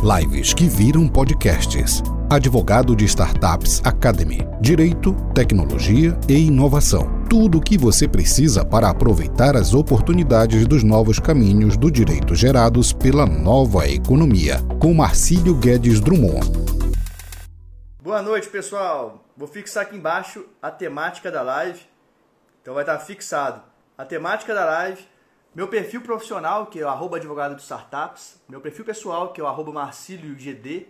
Lives que viram podcasts. Advogado de Startups Academy. Direito, tecnologia e inovação. Tudo o que você precisa para aproveitar as oportunidades dos novos caminhos do direito gerados pela nova economia. Com Marcílio Guedes Drummond. Boa noite, pessoal. Vou fixar aqui embaixo a temática da live. Então vai estar fixado a temática da live meu perfil profissional, que é o arroba advogado de startups, meu perfil pessoal, que é o arroba marciliogd,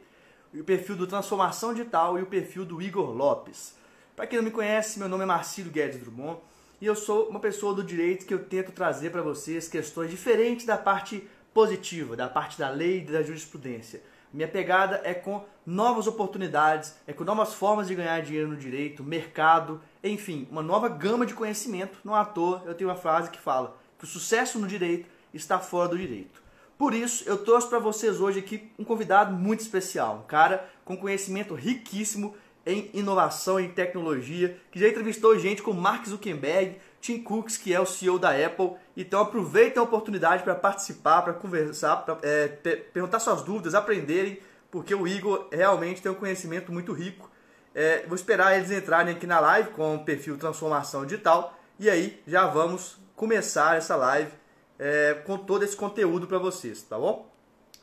e o perfil do Transformação Digital e o perfil do Igor Lopes. Para quem não me conhece, meu nome é Marcílio Guedes Drummond e eu sou uma pessoa do direito que eu tento trazer para vocês questões diferentes da parte positiva, da parte da lei e da jurisprudência. Minha pegada é com novas oportunidades, é com novas formas de ganhar dinheiro no direito, mercado, enfim, uma nova gama de conhecimento. Não à toa, eu tenho uma frase que fala: que o sucesso no direito está fora do direito. Por isso, eu trouxe para vocês hoje aqui um convidado muito especial, um cara com conhecimento riquíssimo em inovação e tecnologia, que já entrevistou gente como Mark Zuckerberg, Tim Cooks, que é o CEO da Apple. Então aproveitem a oportunidade para participar, para conversar, para é, perguntar suas dúvidas, aprenderem, porque o Igor realmente tem um conhecimento muito rico. É, vou esperar eles entrarem aqui na live com o perfil Transformação Digital e aí já vamos começar essa live é, com todo esse conteúdo para vocês, tá bom?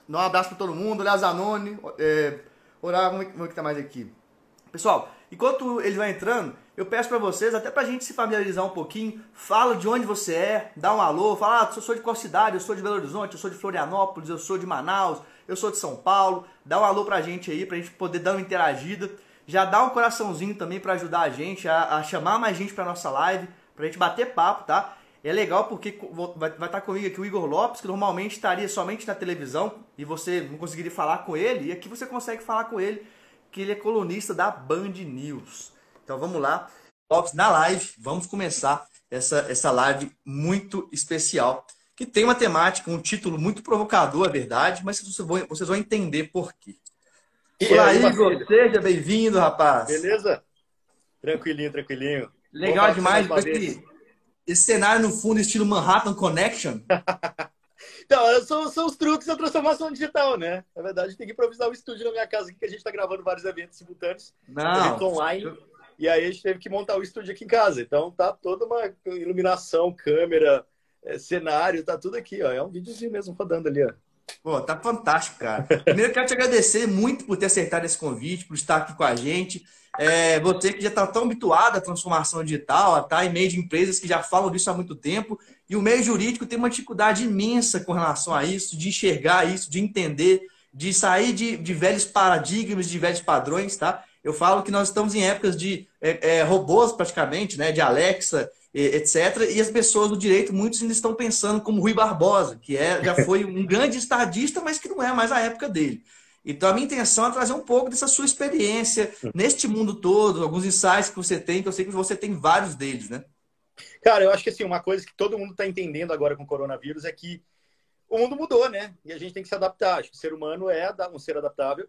Um abraço para todo mundo, olha Zanoni, é, orar, vamos ver o que tá mais aqui. Pessoal, enquanto ele vai entrando, eu peço para vocês, até para a gente se familiarizar um pouquinho, fala de onde você é, dá um alô, fala, ah, eu sou de qual cidade, eu sou de Belo Horizonte, eu sou de Florianópolis, eu sou de Manaus, eu sou de São Paulo, dá um alô pra gente aí, pra gente poder dar uma interagida. Já dá um coraçãozinho também para ajudar a gente a, a chamar mais gente para nossa live, pra gente bater papo, tá? É legal porque vai, estar comigo aqui o Igor Lopes, que normalmente estaria somente na televisão e você não conseguiria falar com ele. E aqui você consegue falar com ele, que ele é colunista da Band News. Então vamos lá. Lopes, na live, vamos começar essa, essa live muito especial, que tem uma temática, um título muito provocador, é verdade, mas vocês vão, vocês vão entender por quê. E Olá, aí, Igor, seja bem-vindo, rapaz. Beleza? Tranquilinho, tranquilinho. Legal demais. Esse cenário no fundo, estilo Manhattan Connection. então, são, são os truques da transformação digital, né? Na verdade, tem que improvisar o estúdio na minha casa aqui, que a gente está gravando vários eventos simultâneos. Não. online. E aí a gente teve que montar o estúdio aqui em casa. Então tá toda uma iluminação, câmera, é, cenário, tá tudo aqui, ó. É um videozinho mesmo rodando ali, ó. Pô, tá fantástico, cara. Primeiro, quero te agradecer muito por ter aceitado esse convite, por estar aqui com a gente. É, você que já está tão habituado à transformação digital, a estar tá em meio de empresas que já falam disso há muito tempo, e o meio jurídico tem uma dificuldade imensa com relação a isso, de enxergar isso, de entender, de sair de, de velhos paradigmas, de velhos padrões, tá? Eu falo que nós estamos em épocas de é, é, robôs, praticamente, né? De Alexa, etc. E as pessoas do direito, muitos ainda estão pensando como Rui Barbosa, que é, já foi um grande estadista, mas que não é mais a época dele. Então, a minha intenção é trazer um pouco dessa sua experiência neste mundo todo, alguns insights que você tem, que eu sei que você tem vários deles, né? Cara, eu acho que assim, uma coisa que todo mundo está entendendo agora com o coronavírus é que o mundo mudou, né? E a gente tem que se adaptar. Acho que o ser humano é um ser adaptável.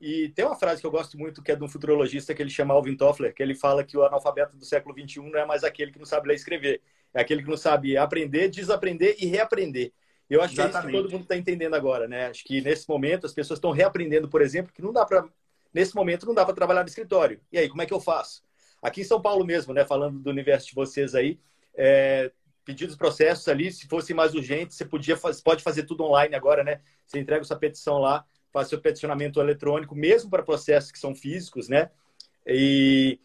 E tem uma frase que eu gosto muito, que é de um futurologista que ele chama Alvin Toffler, que ele fala que o analfabeto do século XXI não é mais aquele que não sabe ler e escrever. É aquele que não sabe aprender, desaprender e reaprender. Eu acho Exatamente. que é isso que todo mundo está entendendo agora, né? Acho que nesse momento as pessoas estão reaprendendo, por exemplo, que não dá para nesse momento não dá para trabalhar no escritório. E aí, como é que eu faço? Aqui em São Paulo mesmo, né? Falando do universo de vocês aí, é, pedidos processos ali, se fosse mais urgente, você podia pode fazer tudo online agora, né? Você entrega sua petição lá, faz seu peticionamento eletrônico, mesmo para processos que são físicos, né? E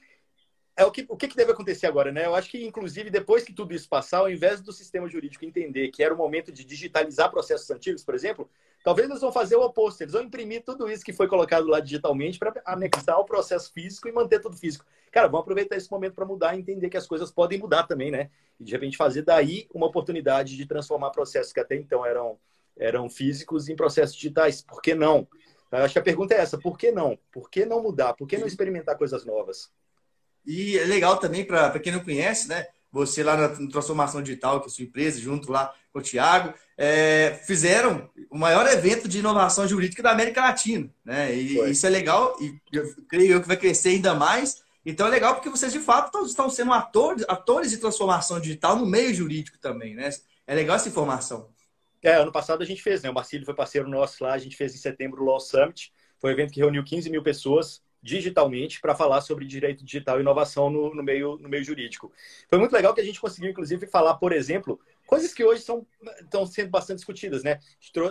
é o que, o que deve acontecer agora, né? Eu acho que, inclusive, depois que tudo isso passar, ao invés do sistema jurídico entender que era o momento de digitalizar processos antigos, por exemplo, talvez eles vão fazer o oposto. Eles vão imprimir tudo isso que foi colocado lá digitalmente para anexar o processo físico e manter tudo físico. Cara, vamos aproveitar esse momento para mudar e entender que as coisas podem mudar também, né? E, de repente, fazer daí uma oportunidade de transformar processos que até então eram, eram físicos em processos digitais. Por que não? Eu acho que a pergunta é essa: por que não? Por que não mudar? Por que não experimentar coisas novas? E é legal também, para quem não conhece, né? Você lá na Transformação Digital, que é a sua empresa, junto lá com o Tiago, é, fizeram o maior evento de inovação jurídica da América Latina. Né? E Foi. isso é legal, e eu creio que vai crescer ainda mais. Então é legal porque vocês, de fato, estão sendo atores, atores de transformação digital no meio jurídico também. Né? É legal essa informação. É, ano passado a gente fez, né? O Marcílio foi parceiro nosso lá, a gente fez em setembro o Law Summit. Foi um evento que reuniu 15 mil pessoas digitalmente para falar sobre direito digital e inovação no, no, meio, no meio jurídico. Foi muito legal que a gente conseguiu, inclusive, falar, por exemplo, coisas que hoje são, estão sendo bastante discutidas, né?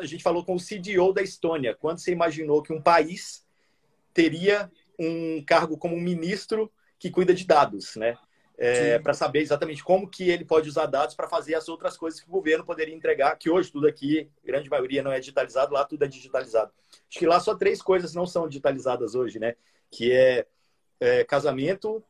A gente falou com o CDO da Estônia. Quando você imaginou que um país teria um cargo como ministro que cuida de dados, né? É, para saber exatamente como que ele pode usar dados para fazer as outras coisas que o governo poderia entregar, que hoje tudo aqui, grande maioria não é digitalizado, lá tudo é digitalizado. Acho que lá só três coisas não são digitalizadas hoje, né? Que é, é casamento,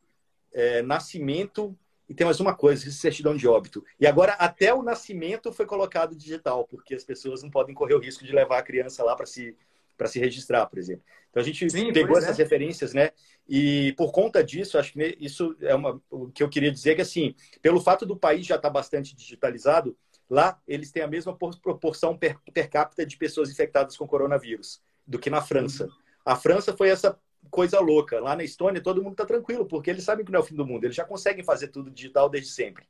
é, nascimento e tem mais uma coisa, certidão de óbito. E agora até o nascimento foi colocado digital, porque as pessoas não podem correr o risco de levar a criança lá para se para se registrar, por exemplo. Então a gente Sim, pegou essas é. referências, né? E por conta disso, acho que isso é uma, o que eu queria dizer que assim, pelo fato do país já estar tá bastante digitalizado, lá eles têm a mesma proporção per, per capita de pessoas infectadas com coronavírus do que na França. A França foi essa coisa louca. Lá na Estônia todo mundo está tranquilo, porque eles sabem que não é o fim do mundo. Eles já conseguem fazer tudo digital desde sempre.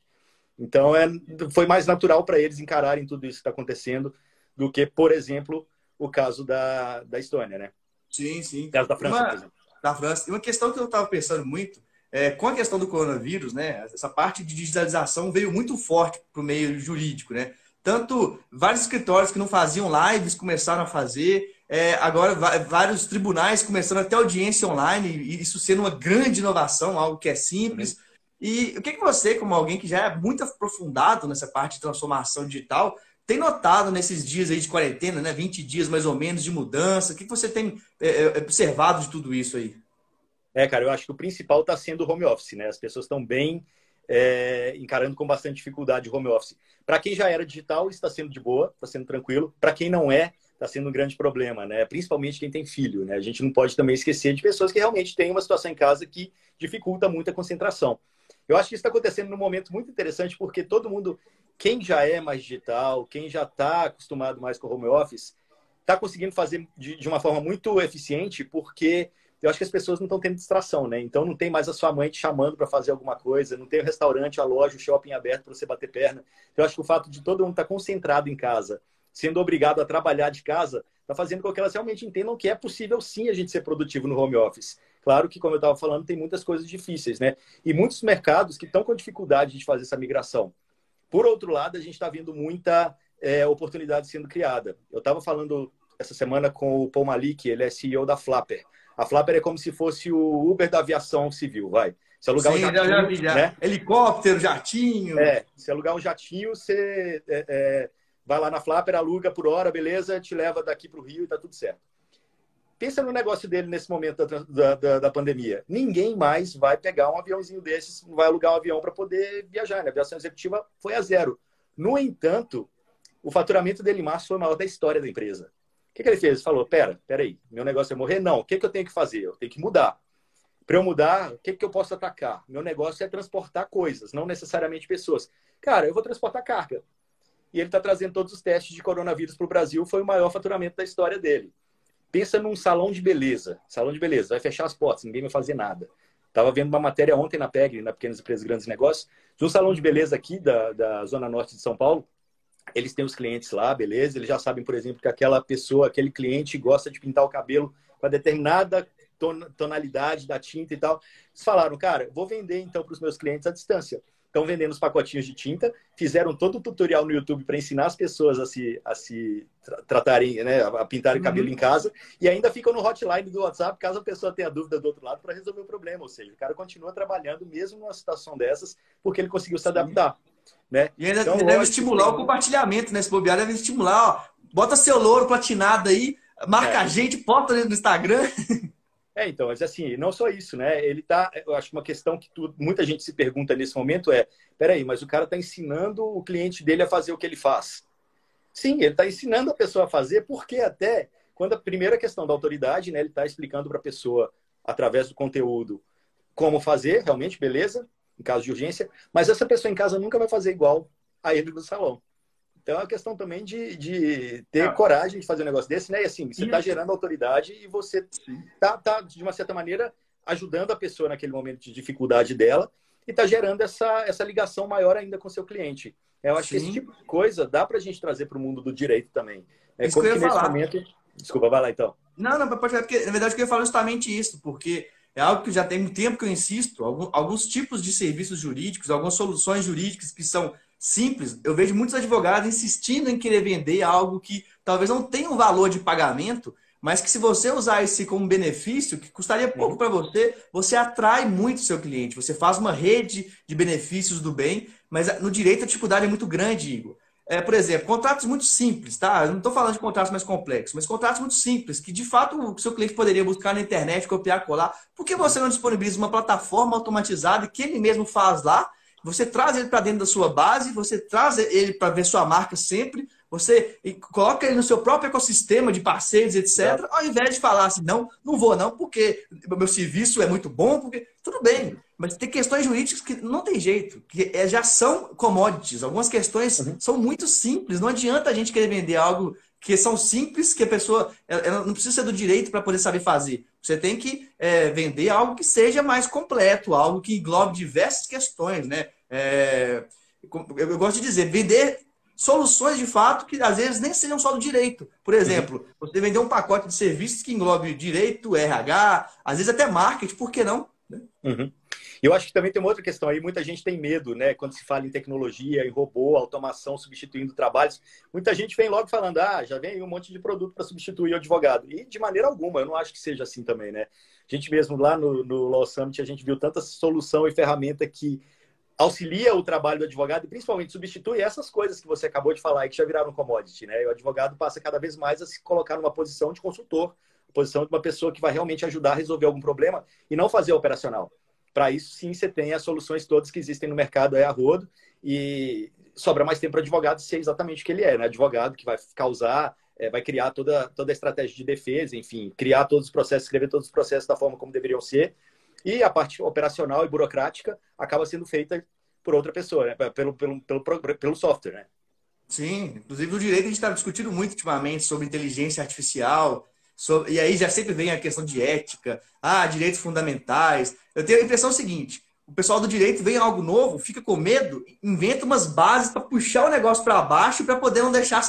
Então é, foi mais natural para eles encararem tudo isso que está acontecendo do que, por exemplo, o caso da, da Estônia, né? Sim, sim. O caso da França, uma, por exemplo. Da França. E uma questão que eu estava pensando muito, é, com a questão do coronavírus, né? Essa parte de digitalização veio muito forte para o meio jurídico, né? Tanto vários escritórios que não faziam lives começaram a fazer, é, agora vários tribunais começando até audiência online, e isso sendo uma grande inovação, algo que é simples. E o que, que você, como alguém que já é muito aprofundado nessa parte de transformação digital, tem notado nesses dias aí de quarentena, né? 20 dias mais ou menos de mudança? O que você tem é, é, observado de tudo isso aí? É, cara, eu acho que o principal está sendo o home office, né? As pessoas estão bem é, encarando com bastante dificuldade o home office. Para quem já era digital, está sendo de boa, está sendo tranquilo. Para quem não é, está sendo um grande problema, né? Principalmente quem tem filho, né? A gente não pode também esquecer de pessoas que realmente têm uma situação em casa que dificulta muito a concentração. Eu acho que isso está acontecendo num momento muito interessante, porque todo mundo quem já é mais digital, quem já está acostumado mais com o home office, está conseguindo fazer de, de, uma forma muito eficiente, porque eu acho que as pessoas não estão tendo distração, né? Então não tem mais a sua mãe te chamando para fazer alguma coisa, não tem o restaurante, a loja, o shopping aberto para você bater perna. Então, eu acho que o fato de todo mundo estar tá concentrado em casa, sendo obrigado a trabalhar de casa, está fazendo com que elas realmente entendam que é possível sim a gente ser produtivo no home office. Claro que, como eu estava falando, tem muitas coisas difíceis, né? E muitos mercados que estão com dificuldade de fazer essa migração. Por outro lado, a gente está vendo muita é, oportunidade sendo criada. Eu estava falando essa semana com o Paul Malik, ele é CEO da Flapper. A Flapper é como se fosse o Uber da aviação civil, vai. Se alugar Sim, um jatinho, já, já, já. Né? helicóptero, jatinho. É, se alugar um jatinho, você é, é, vai lá na Flapper, aluga por hora, beleza, te leva daqui para o Rio e tá tudo certo. Pensa no negócio dele nesse momento da, da, da, pandemia. Ninguém mais vai pegar um aviãozinho desses, vai alugar um avião para poder viajar. Né? A aviação executiva foi a zero. No entanto, o faturamento dele em março foi o maior da história da empresa. O que, que ele fez? Ele falou: pera, pera aí, meu negócio é morrer? Não. O que, que eu tenho que fazer? Eu tenho que mudar. Para eu mudar, o que, que eu posso atacar? Meu negócio é transportar coisas, não necessariamente pessoas. Cara, eu vou transportar carga. E ele está trazendo todos os testes de coronavírus para o Brasil. Foi o maior faturamento da história dele. Pensa num salão de beleza. Salão de beleza, vai fechar as portas, ninguém vai fazer nada. Estava vendo uma matéria ontem na PEG, na Pequenas Empresas Grandes Negócios, de um salão de beleza aqui da, da Zona Norte de São Paulo. Eles têm os clientes lá, beleza? Eles já sabem, por exemplo, que aquela pessoa, aquele cliente gosta de pintar o cabelo com a determinada tonalidade da tinta e tal. Eles falaram, cara, vou vender então para os meus clientes à distância estão vendendo os pacotinhos de tinta, fizeram todo o tutorial no YouTube para ensinar as pessoas a se, a se tra tratarem, né, a pintarem uhum. cabelo em casa, e ainda ficam no hotline do WhatsApp caso a pessoa tenha dúvida do outro lado para resolver o problema. Ou seja, o cara continua trabalhando mesmo numa situação dessas, porque ele conseguiu se adaptar. Né? E ainda então, deve estimular o compartilhamento, né? Se bobear, deve estimular, ó, bota seu louro platinado aí, marca é. a gente, posta no Instagram. É, então, mas assim, não só isso, né? Ele tá, eu acho que uma questão que tu, muita gente se pergunta nesse momento é, peraí, mas o cara está ensinando o cliente dele a fazer o que ele faz. Sim, ele está ensinando a pessoa a fazer, porque até quando a primeira questão da autoridade, né, ele está explicando para a pessoa, através do conteúdo, como fazer, realmente, beleza, em caso de urgência, mas essa pessoa em casa nunca vai fazer igual a ele no salão. Então é uma questão também de, de ter ah. coragem de fazer um negócio desse, né? E assim, você está gerando autoridade e você está, tá, de uma certa maneira, ajudando a pessoa naquele momento de dificuldade dela e está gerando essa, essa ligação maior ainda com o seu cliente. Eu acho Sim. que esse tipo de coisa dá para a gente trazer para o mundo do direito também. É isso como que, eu ia falar. Momento... Desculpa, vai lá então. Não, não, pode falar, porque na verdade eu queria falar justamente isso, porque é algo que já tem um tempo que eu insisto, alguns, alguns tipos de serviços jurídicos, algumas soluções jurídicas que são simples, eu vejo muitos advogados insistindo em querer vender algo que talvez não tenha um valor de pagamento, mas que se você usar esse como benefício, que custaria pouco para você, você atrai muito o seu cliente. Você faz uma rede de benefícios do bem, mas no direito a dificuldade é muito grande, Igor. É, por exemplo, contratos muito simples, tá? Eu não estou falando de contratos mais complexos, mas contratos muito simples, que de fato o seu cliente poderia buscar na internet, copiar, colar. Por que você não disponibiliza uma plataforma automatizada que ele mesmo faz lá? Você traz ele para dentro da sua base, você traz ele para ver sua marca sempre, você coloca ele no seu próprio ecossistema de parceiros, etc., ao invés de falar assim, não, não vou não, porque o meu serviço é muito bom, porque tudo bem, mas tem questões jurídicas que não tem jeito, que é, já são commodities. Algumas questões uhum. são muito simples, não adianta a gente querer vender algo que são simples, que a pessoa ela não precisa ser do direito para poder saber fazer. Você tem que é, vender algo que seja mais completo, algo que englobe diversas questões, né? É, eu gosto de dizer, vender soluções de fato que às vezes nem sejam só do direito. Por exemplo, uhum. você vender um pacote de serviços que englobe direito, RH, às vezes até marketing, por que não? Né? Uhum. Eu acho que também tem uma outra questão aí, muita gente tem medo, né? Quando se fala em tecnologia, em robô, automação substituindo trabalhos, muita gente vem logo falando, ah, já vem um monte de produto para substituir o advogado. E de maneira alguma, eu não acho que seja assim também, né? A gente mesmo lá no, no Law Summit, a gente viu tanta solução e ferramenta que auxilia o trabalho do advogado e principalmente substitui essas coisas que você acabou de falar e que já viraram commodity, né? E o advogado passa cada vez mais a se colocar numa posição de consultor, posição de uma pessoa que vai realmente ajudar a resolver algum problema e não fazer operacional. Para isso, sim, você tem as soluções todas que existem no mercado aí a rodo e sobra mais tempo para advogado ser exatamente o que ele é, né? Advogado que vai causar, é, vai criar toda, toda a estratégia de defesa, enfim, criar todos os processos, escrever todos os processos da forma como deveriam ser e a parte operacional e burocrática acaba sendo feita por outra pessoa, né? pelo, pelo, pelo, pelo software. Né? Sim, inclusive o direito a gente está discutindo muito ultimamente sobre inteligência artificial, sobre, e aí já sempre vem a questão de ética, ah, direitos fundamentais. Eu tenho a impressão seguinte: o pessoal do direito vem algo novo, fica com medo, inventa umas bases para puxar o negócio para baixo para poder não deixar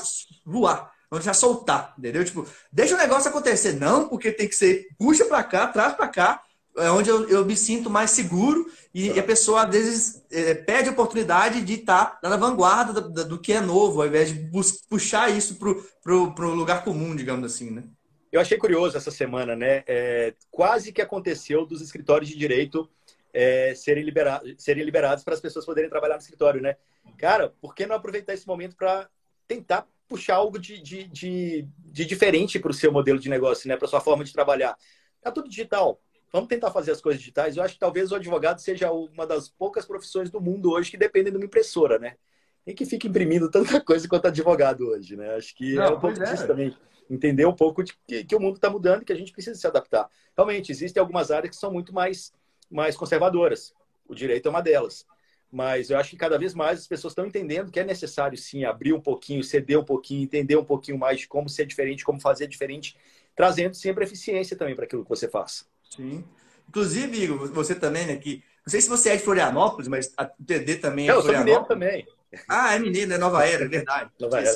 voar, não deixar soltar, entendeu? Tipo, deixa o negócio acontecer, não, porque tem que ser puxa para cá, traz para cá é onde eu, eu me sinto mais seguro e, e a pessoa, às vezes, é, perde a oportunidade de estar tá na vanguarda do, do, que é novo, ao invés de puxar isso para o lugar comum, digamos assim, né? Eu achei curioso essa semana, né? É, quase que aconteceu dos escritórios de direito é, serem, libera serem liberados para as pessoas poderem trabalhar no escritório, né? Cara, por que não aproveitar esse momento para tentar puxar algo de, de, de, de diferente para o seu modelo de negócio, né? Para sua forma de trabalhar? Tá tudo digital vamos tentar fazer as coisas digitais. Eu acho que talvez o advogado seja uma das poucas profissões do mundo hoje que dependem de uma impressora, né? E que fica imprimindo tanta coisa quanto advogado hoje, né? Acho que Não, é um pouco é. disso também. Entender um pouco de que, que o mundo está mudando e que a gente precisa se adaptar. Realmente, existem algumas áreas que são muito mais, mais conservadoras. O direito é uma delas. Mas eu acho que cada vez mais as pessoas estão entendendo que é necessário, sim, abrir um pouquinho, ceder um pouquinho, entender um pouquinho mais de como ser diferente, como fazer diferente, trazendo sempre eficiência também para aquilo que você faz. Sim. Inclusive, Igor, você também, né? Que, não sei se você é de Florianópolis, mas a TD também é. Eu sou também. Ah, é mineiro, é Nova Era, é verdade. Nova Era.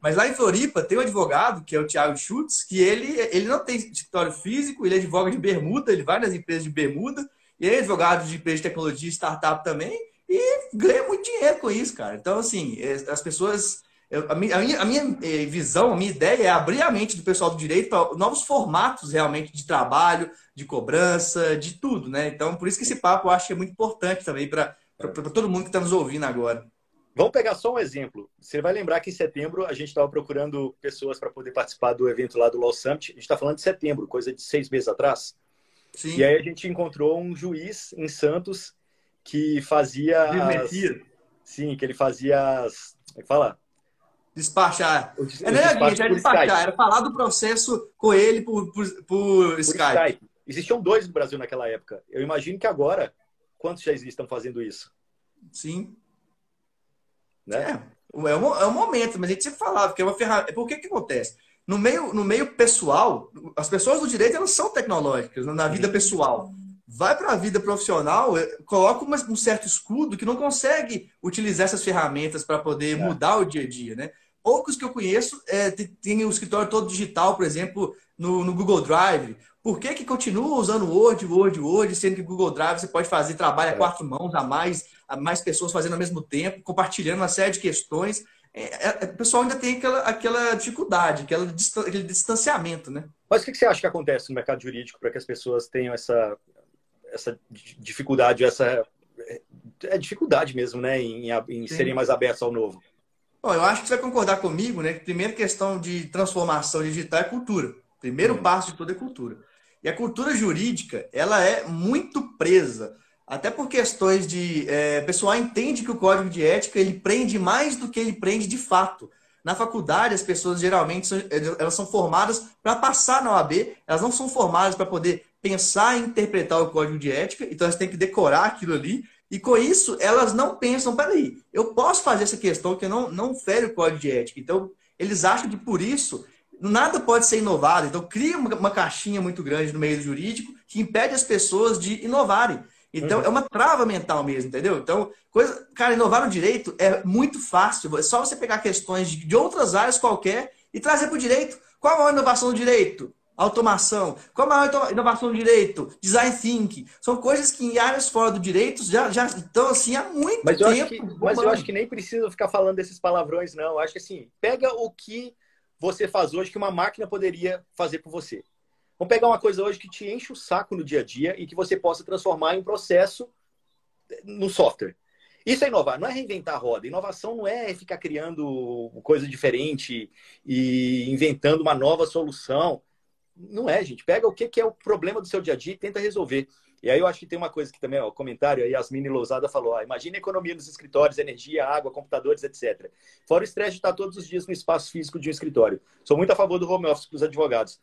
Mas lá em Floripa tem um advogado, que é o Thiago Schutz, que ele, ele não tem escritório físico, ele é advogado de bermuda, ele vai nas empresas de bermuda, e é advogado de empresa de tecnologia, startup também, e ganha muito dinheiro com isso, cara. Então, assim, é, as pessoas a, minha, a, minha, eh, visão, a minha ideia é abrir a mente do pessoal do direito para novos formatos realmente de trabalho, de cobrança, de tudo, né? Então, por isso que esse papo eu acho que é muito importante também para todo mundo que está nos ouvindo agora. Vamos pegar só um exemplo. Você vai lembrar que em setembro a gente estava procurando pessoas para poder participar do evento lá do Law Summit. A gente está falando de setembro, coisa de seis meses atrás. Sim. E aí a gente encontrou um juiz em Santos que fazia. As... Sim, que ele fazia as. Como é que fala? Despachar. O, é, não era, era despachar, era falar do processo com ele por, por, por, por Skype. Skype. Existiam dois no Brasil naquela época. Eu imagino que agora, quantos já existem fazendo isso? Sim. Né? É, é, um, é um momento, mas a gente sempre falava que é uma ferramenta. Por que que acontece? No meio, no meio pessoal, as pessoas do direito elas são tecnológicas na vida pessoal. vai para a vida profissional, é, coloca um certo escudo que não consegue utilizar essas ferramentas para poder é. mudar o dia a dia, né? Poucos que eu conheço é, tem o escritório todo digital, por exemplo, no, no Google Drive. Por que, que continua usando Word, Word, Word, sendo que Google Drive você pode fazer trabalho a é. quatro mãos, a mais, a mais pessoas fazendo ao mesmo tempo, compartilhando uma série de questões. É, é, o pessoal ainda tem aquela, aquela dificuldade, aquela, aquele distanciamento, né? Mas o que você acha que acontece no mercado jurídico para que as pessoas tenham essa, essa dificuldade, essa é dificuldade mesmo, né, em, em serem mais abertos ao novo? Bom, eu acho que você vai concordar comigo, né? Que a primeira questão de transformação digital é cultura. O primeiro hum. passo de tudo é cultura. E a cultura jurídica, ela é muito presa, até por questões de... É, o pessoal entende que o código de ética, ele prende mais do que ele prende de fato. Na faculdade, as pessoas geralmente são, elas são formadas para passar na OAB, elas não são formadas para poder pensar e interpretar o código de ética, então elas têm que decorar aquilo ali. E com isso, elas não pensam, peraí, eu posso fazer essa questão que não, não fere o código de ética. Então, eles acham que por isso nada pode ser inovado. Então, cria uma, uma caixinha muito grande no meio jurídico que impede as pessoas de inovarem. Então, uhum. é uma trava mental mesmo, entendeu? Então, coisa, cara, inovar no direito é muito fácil. É só você pegar questões de, de outras áreas qualquer e trazer para o direito. Qual a inovação do direito? Automação. Qual a maior inovação do direito? Design thinking. São coisas que em áreas fora do direito já, já estão assim há muito mas tempo. Eu que, mas eu acho que nem precisa ficar falando desses palavrões, não. Eu acho que assim, pega o que você faz hoje que uma máquina poderia fazer por você. Vamos pegar uma coisa hoje que te enche o saco no dia a dia e que você possa transformar em um processo no software. Isso é inovar, não é reinventar a roda. Inovação não é ficar criando coisa diferente e inventando uma nova solução. Não é, gente. Pega o que é o problema do seu dia a dia e tenta resolver. E aí eu acho que tem uma coisa que também, ó, comentário aí, Yasmine Lousada falou, ó, imagina a economia nos escritórios, energia, água, computadores, etc. Fora o estresse de estar todos os dias no espaço físico de um escritório. Sou muito a favor do home office para os advogados.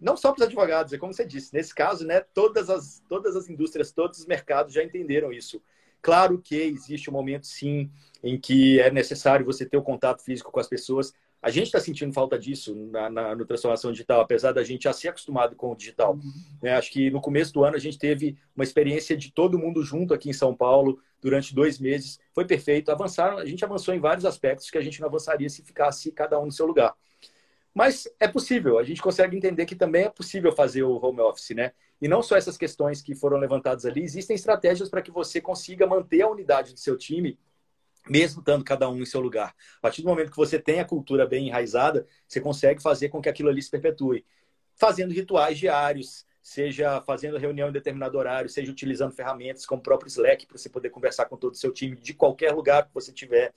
Não só para os advogados, é como você disse, nesse caso, né, todas as, todas as indústrias, todos os mercados já entenderam isso. Claro que existe um momento, sim, em que é necessário você ter o contato físico com as pessoas, a gente está sentindo falta disso na, na, no transformação digital, apesar da gente já ser acostumado com o digital. Uhum. É, acho que no começo do ano a gente teve uma experiência de todo mundo junto aqui em São Paulo durante dois meses. Foi perfeito. Avançaram, a gente avançou em vários aspectos que a gente não avançaria se ficasse cada um no seu lugar. Mas é possível, a gente consegue entender que também é possível fazer o home office, né? E não só essas questões que foram levantadas ali, existem estratégias para que você consiga manter a unidade do seu time mesmo estando cada um em seu lugar. A partir do momento que você tem a cultura bem enraizada, você consegue fazer com que aquilo ali se perpetue. Fazendo rituais diários, seja fazendo reunião em determinado horário, seja utilizando ferramentas como o próprio Slack para você poder conversar com todo o seu time de qualquer lugar que você tiver.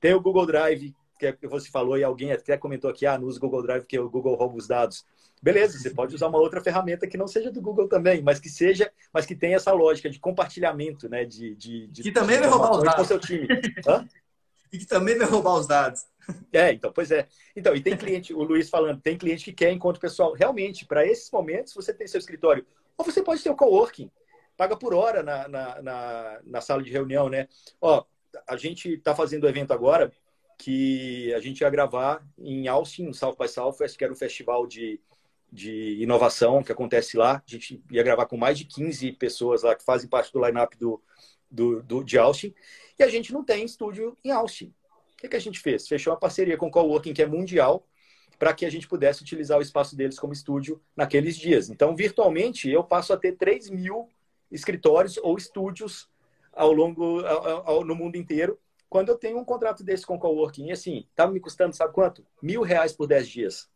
Tem o Google Drive, que é você falou e alguém até comentou aqui, ah, no uso Google Drive que o Google rouba os dados. Beleza, você pode usar uma outra ferramenta que não seja do Google também, mas que seja, mas que tenha essa lógica de compartilhamento, né? De, de, de que também vai roubar os dados. Com seu time. Hã? E que também vai roubar os dados. É, então, pois é. Então, e tem cliente, o Luiz falando, tem cliente que quer encontro pessoal. Realmente, para esses momentos, você tem seu escritório. Ou você pode ter o coworking, paga por hora na, na, na, na sala de reunião, né? Ó, a gente está fazendo o evento agora que a gente ia gravar em Austin, no South by Southwest, que era um festival de, de inovação que acontece lá. A gente ia gravar com mais de 15 pessoas lá que fazem parte do line-up do, do, do, de Austin. E a gente não tem estúdio em Austin. O que, que a gente fez? Fechou uma parceria com o Coworking, que é mundial, para que a gente pudesse utilizar o espaço deles como estúdio naqueles dias. Então, virtualmente, eu passo a ter 3 mil escritórios ou estúdios ao longo, ao, ao, no mundo inteiro, quando eu tenho um contrato desse com o coworking, e assim, estava tá me custando, sabe quanto? Mil reais por 10 dias.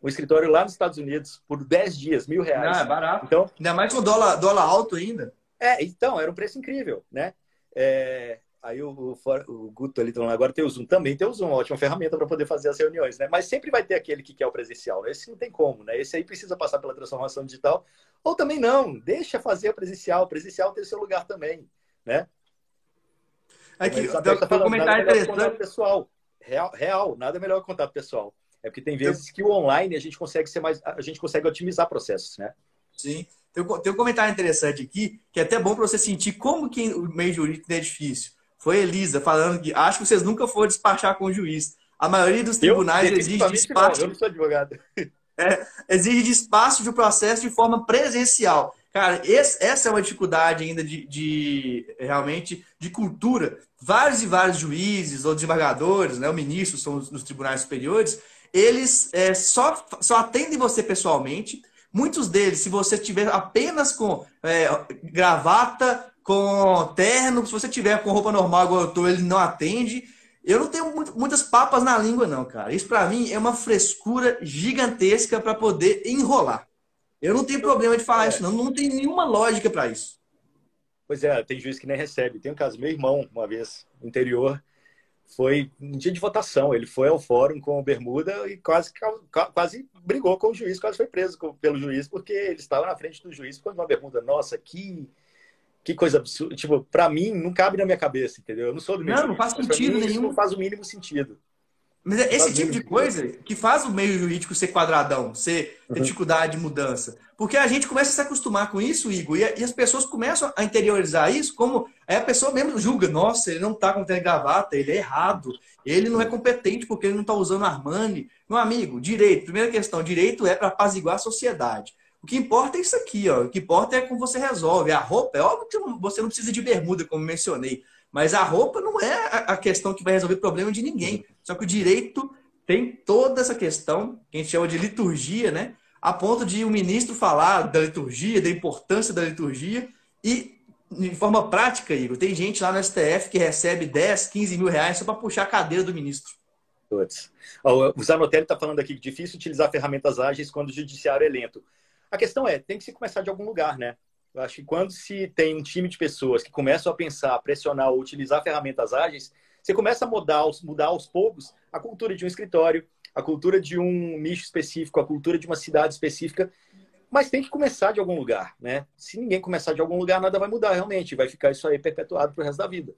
Um escritório lá nos Estados Unidos, por 10 dias, mil reais. Ah, é barato. Então, ainda mais com dólar, dólar alto ainda. É, então, era um preço incrível, né? É, aí o, o, o Guto ali falando, agora tem o Zoom. Também tem o Zoom, uma ótima ferramenta para poder fazer as reuniões, né? Mas sempre vai ter aquele que quer o presencial. Né? Esse não tem como, né? Esse aí precisa passar pela transformação digital. Ou também não, deixa fazer o presencial. O presencial tem o seu lugar também, né? Tem, tem um comentário interessante. Pessoal, real, real, nada melhor que contato pessoal. É porque tem vezes que o online a gente consegue ser mais, a gente consegue otimizar processos, né? Sim. Tem, tem um comentário interessante aqui, que é até bom para você sentir como que o meio jurídico é difícil. Foi Elisa falando que acho que vocês nunca foram despachar com o juiz. A maioria dos tribunais eu, exige despacho. Não, eu não sou advogado. É, exige despacho de processo de forma presencial. Cara, esse, essa é uma dificuldade ainda de, de, realmente de cultura. Vários e vários juízes ou desembargadores, né, o ministro são os, os tribunais superiores, eles é, só, só atendem você pessoalmente. Muitos deles, se você tiver apenas com é, gravata, com terno, se você tiver com roupa normal igual eu tô, ele não atende. Eu não tenho muitas papas na língua, não, cara. Isso para mim é uma frescura gigantesca para poder enrolar. Eu não tenho problema de falar é. isso, não. Não tem nenhuma lógica para isso. Pois é, tem juiz que nem recebe. Tem um caso, meu irmão, uma vez, no interior, foi um dia de votação. Ele foi ao fórum com o Bermuda e quase, quase brigou com o juiz, quase foi preso pelo juiz, porque ele estava na frente do juiz com uma bermuda. Nossa, que que coisa absurda. Tipo, pra mim, não cabe na minha cabeça, entendeu? Eu não sou do mesmo. Não, não faz sentido mim, nenhum. Não faz o mínimo sentido. Mas é esse tipo de coisa que faz o meio jurídico ser quadradão, ser ter uhum. dificuldade de mudança. Porque a gente começa a se acostumar com isso, Igor, e, as pessoas começam a interiorizar isso como. Aí a pessoa mesmo julga, nossa, ele não tá com gravata, ele é errado, ele não é competente porque ele não tá usando Armani. Meu amigo, direito, primeira questão, direito é para apaziguar a sociedade. O que importa é isso aqui, ó. O que importa é como você resolve. A roupa, é óbvio que você não precisa de bermuda, como mencionei. Mas a roupa não é a questão que vai resolver o problema de ninguém. Só que o direito tem toda essa questão, que a gente chama de liturgia, né? A ponto de o ministro falar da liturgia, da importância da liturgia. E, de forma prática, Igor, tem gente lá no STF que recebe 10, 15 mil reais só para puxar a cadeira do ministro. O Zanotelli está falando aqui que difícil utilizar ferramentas ágeis quando o judiciário é lento. A questão é, tem que se começar de algum lugar, né? Eu acho que quando se tem um time de pessoas que começam a pensar, pressionar ou utilizar ferramentas ágeis, você começa a mudar, mudar aos poucos a cultura de um escritório, a cultura de um nicho específico, a cultura de uma cidade específica, mas tem que começar de algum lugar, né? Se ninguém começar de algum lugar, nada vai mudar realmente, vai ficar isso aí perpetuado pro resto da vida.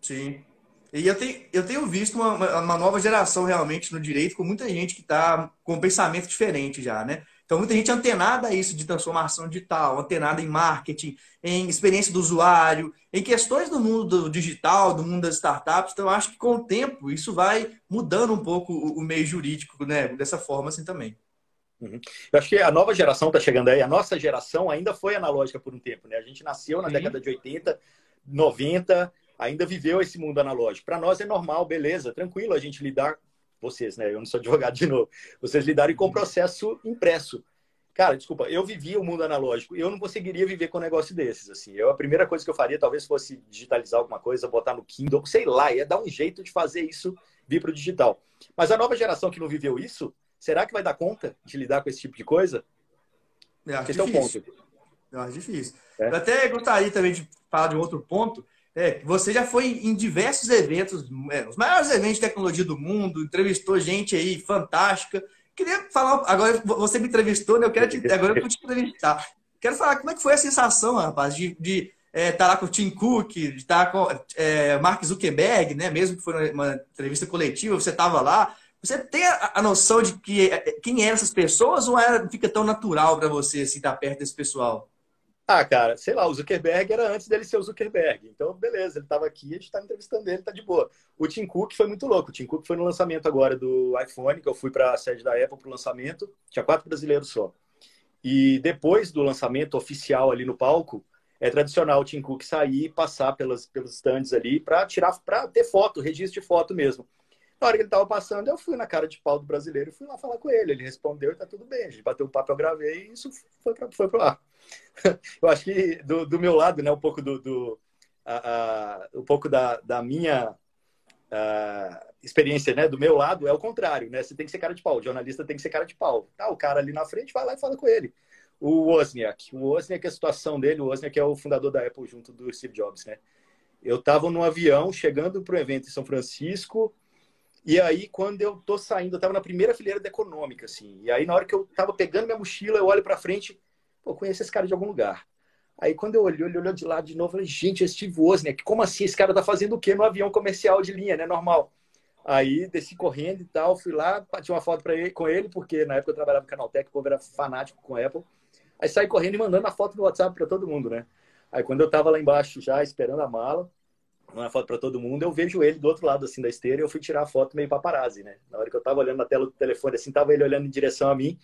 Sim. E eu tenho, eu tenho visto uma, uma nova geração realmente no direito, com muita gente que está com um pensamento diferente já, né? Então, muita gente antenada a isso de transformação digital, antenada em marketing, em experiência do usuário, em questões do mundo do digital, do mundo das startups. Então, acho que com o tempo isso vai mudando um pouco o meio jurídico, né? Dessa forma assim também. Uhum. Eu acho que a nova geração está chegando aí. A nossa geração ainda foi analógica por um tempo, né? A gente nasceu na Sim. década de 80, 90, ainda viveu esse mundo analógico. Para nós é normal, beleza, tranquilo a gente lidar vocês, né? Eu não sou advogado de novo. Vocês lidarem com o processo impresso. Cara, desculpa, eu vivia o mundo analógico e eu não conseguiria viver com um negócio desses, assim. Eu, a primeira coisa que eu faria talvez fosse digitalizar alguma coisa, botar no Kindle, sei lá, ia dar um jeito de fazer isso vir para o digital. Mas a nova geração que não viveu isso, será que vai dar conta de lidar com esse tipo de coisa? É, esse é o ponto. Eu acho difícil. É. Eu até gostaria também de falar de um outro ponto, é, você já foi em diversos eventos, é, os maiores eventos de tecnologia do mundo, entrevistou gente aí fantástica. Queria falar, agora você me entrevistou, né? Eu quero te, agora eu vou te entrevistar. Quero falar como é que foi a sensação, rapaz, de, de é, estar tá lá com o Tim Cook, de estar tá com é, Mark Zuckerberg, né? Mesmo que foi uma entrevista coletiva, você estava lá. Você tem a, a, noção de que, é, quem eram essas pessoas ou era, fica tão natural para você assim, estar perto desse pessoal? Ah, cara, sei lá, o Zuckerberg era antes dele ser o Zuckerberg. Então, beleza, ele estava aqui, a gente está entrevistando ele, tá de boa. O Tim Cook foi muito louco. O Tim Cook foi no lançamento agora do iPhone, que eu fui para a sede da Apple para o lançamento. Tinha quatro brasileiros só. E depois do lançamento oficial ali no palco, é tradicional o Tim Cook sair e passar pelas, pelos stands ali para tirar, para ter foto, registro de foto mesmo. Na hora que ele estava passando, eu fui na cara de pau do brasileiro e fui lá falar com ele. Ele respondeu e tá tudo bem. A gente bateu um papo, eu gravei e isso foi, pra, foi pro ar. eu acho que do, do, meu lado, né, um pouco do, do a, a, um pouco da, da minha a, experiência, né, do meu lado é o contrário, né? Você tem que ser cara de pau, o jornalista tem que ser cara de pau. Tá, o cara ali na frente vai lá e fala com ele. O Wozniak, o Wozniak, a situação dele, o Wozniak é o fundador da Apple junto do Steve Jobs, né? Eu estava num avião chegando para o evento em São Francisco, e aí, quando eu tô saindo, eu tava na primeira fileira da econômica, assim. E aí, na hora que eu tava pegando minha mochila, eu olho pra frente, pô, conheço esse cara de algum lugar. Aí, quando eu olhei, ele olhou de lado de novo, eu falei, gente, é Steve Wozniak, como assim? Esse cara tá fazendo o quê no avião comercial de linha, né? Normal. Aí, desci correndo e tal, fui lá, bati uma foto pra ele, com ele, porque na época eu trabalhava no Canaltech, o povo era fanático com Apple. Aí, saí correndo e mandando a foto no WhatsApp pra todo mundo, né? Aí, quando eu tava lá embaixo já, esperando a mala, uma foto para todo mundo, eu vejo ele do outro lado assim da esteira e eu fui tirar a foto meio paparazzi, né? Na hora que eu tava olhando na tela do telefone assim, tava ele olhando em direção a mim.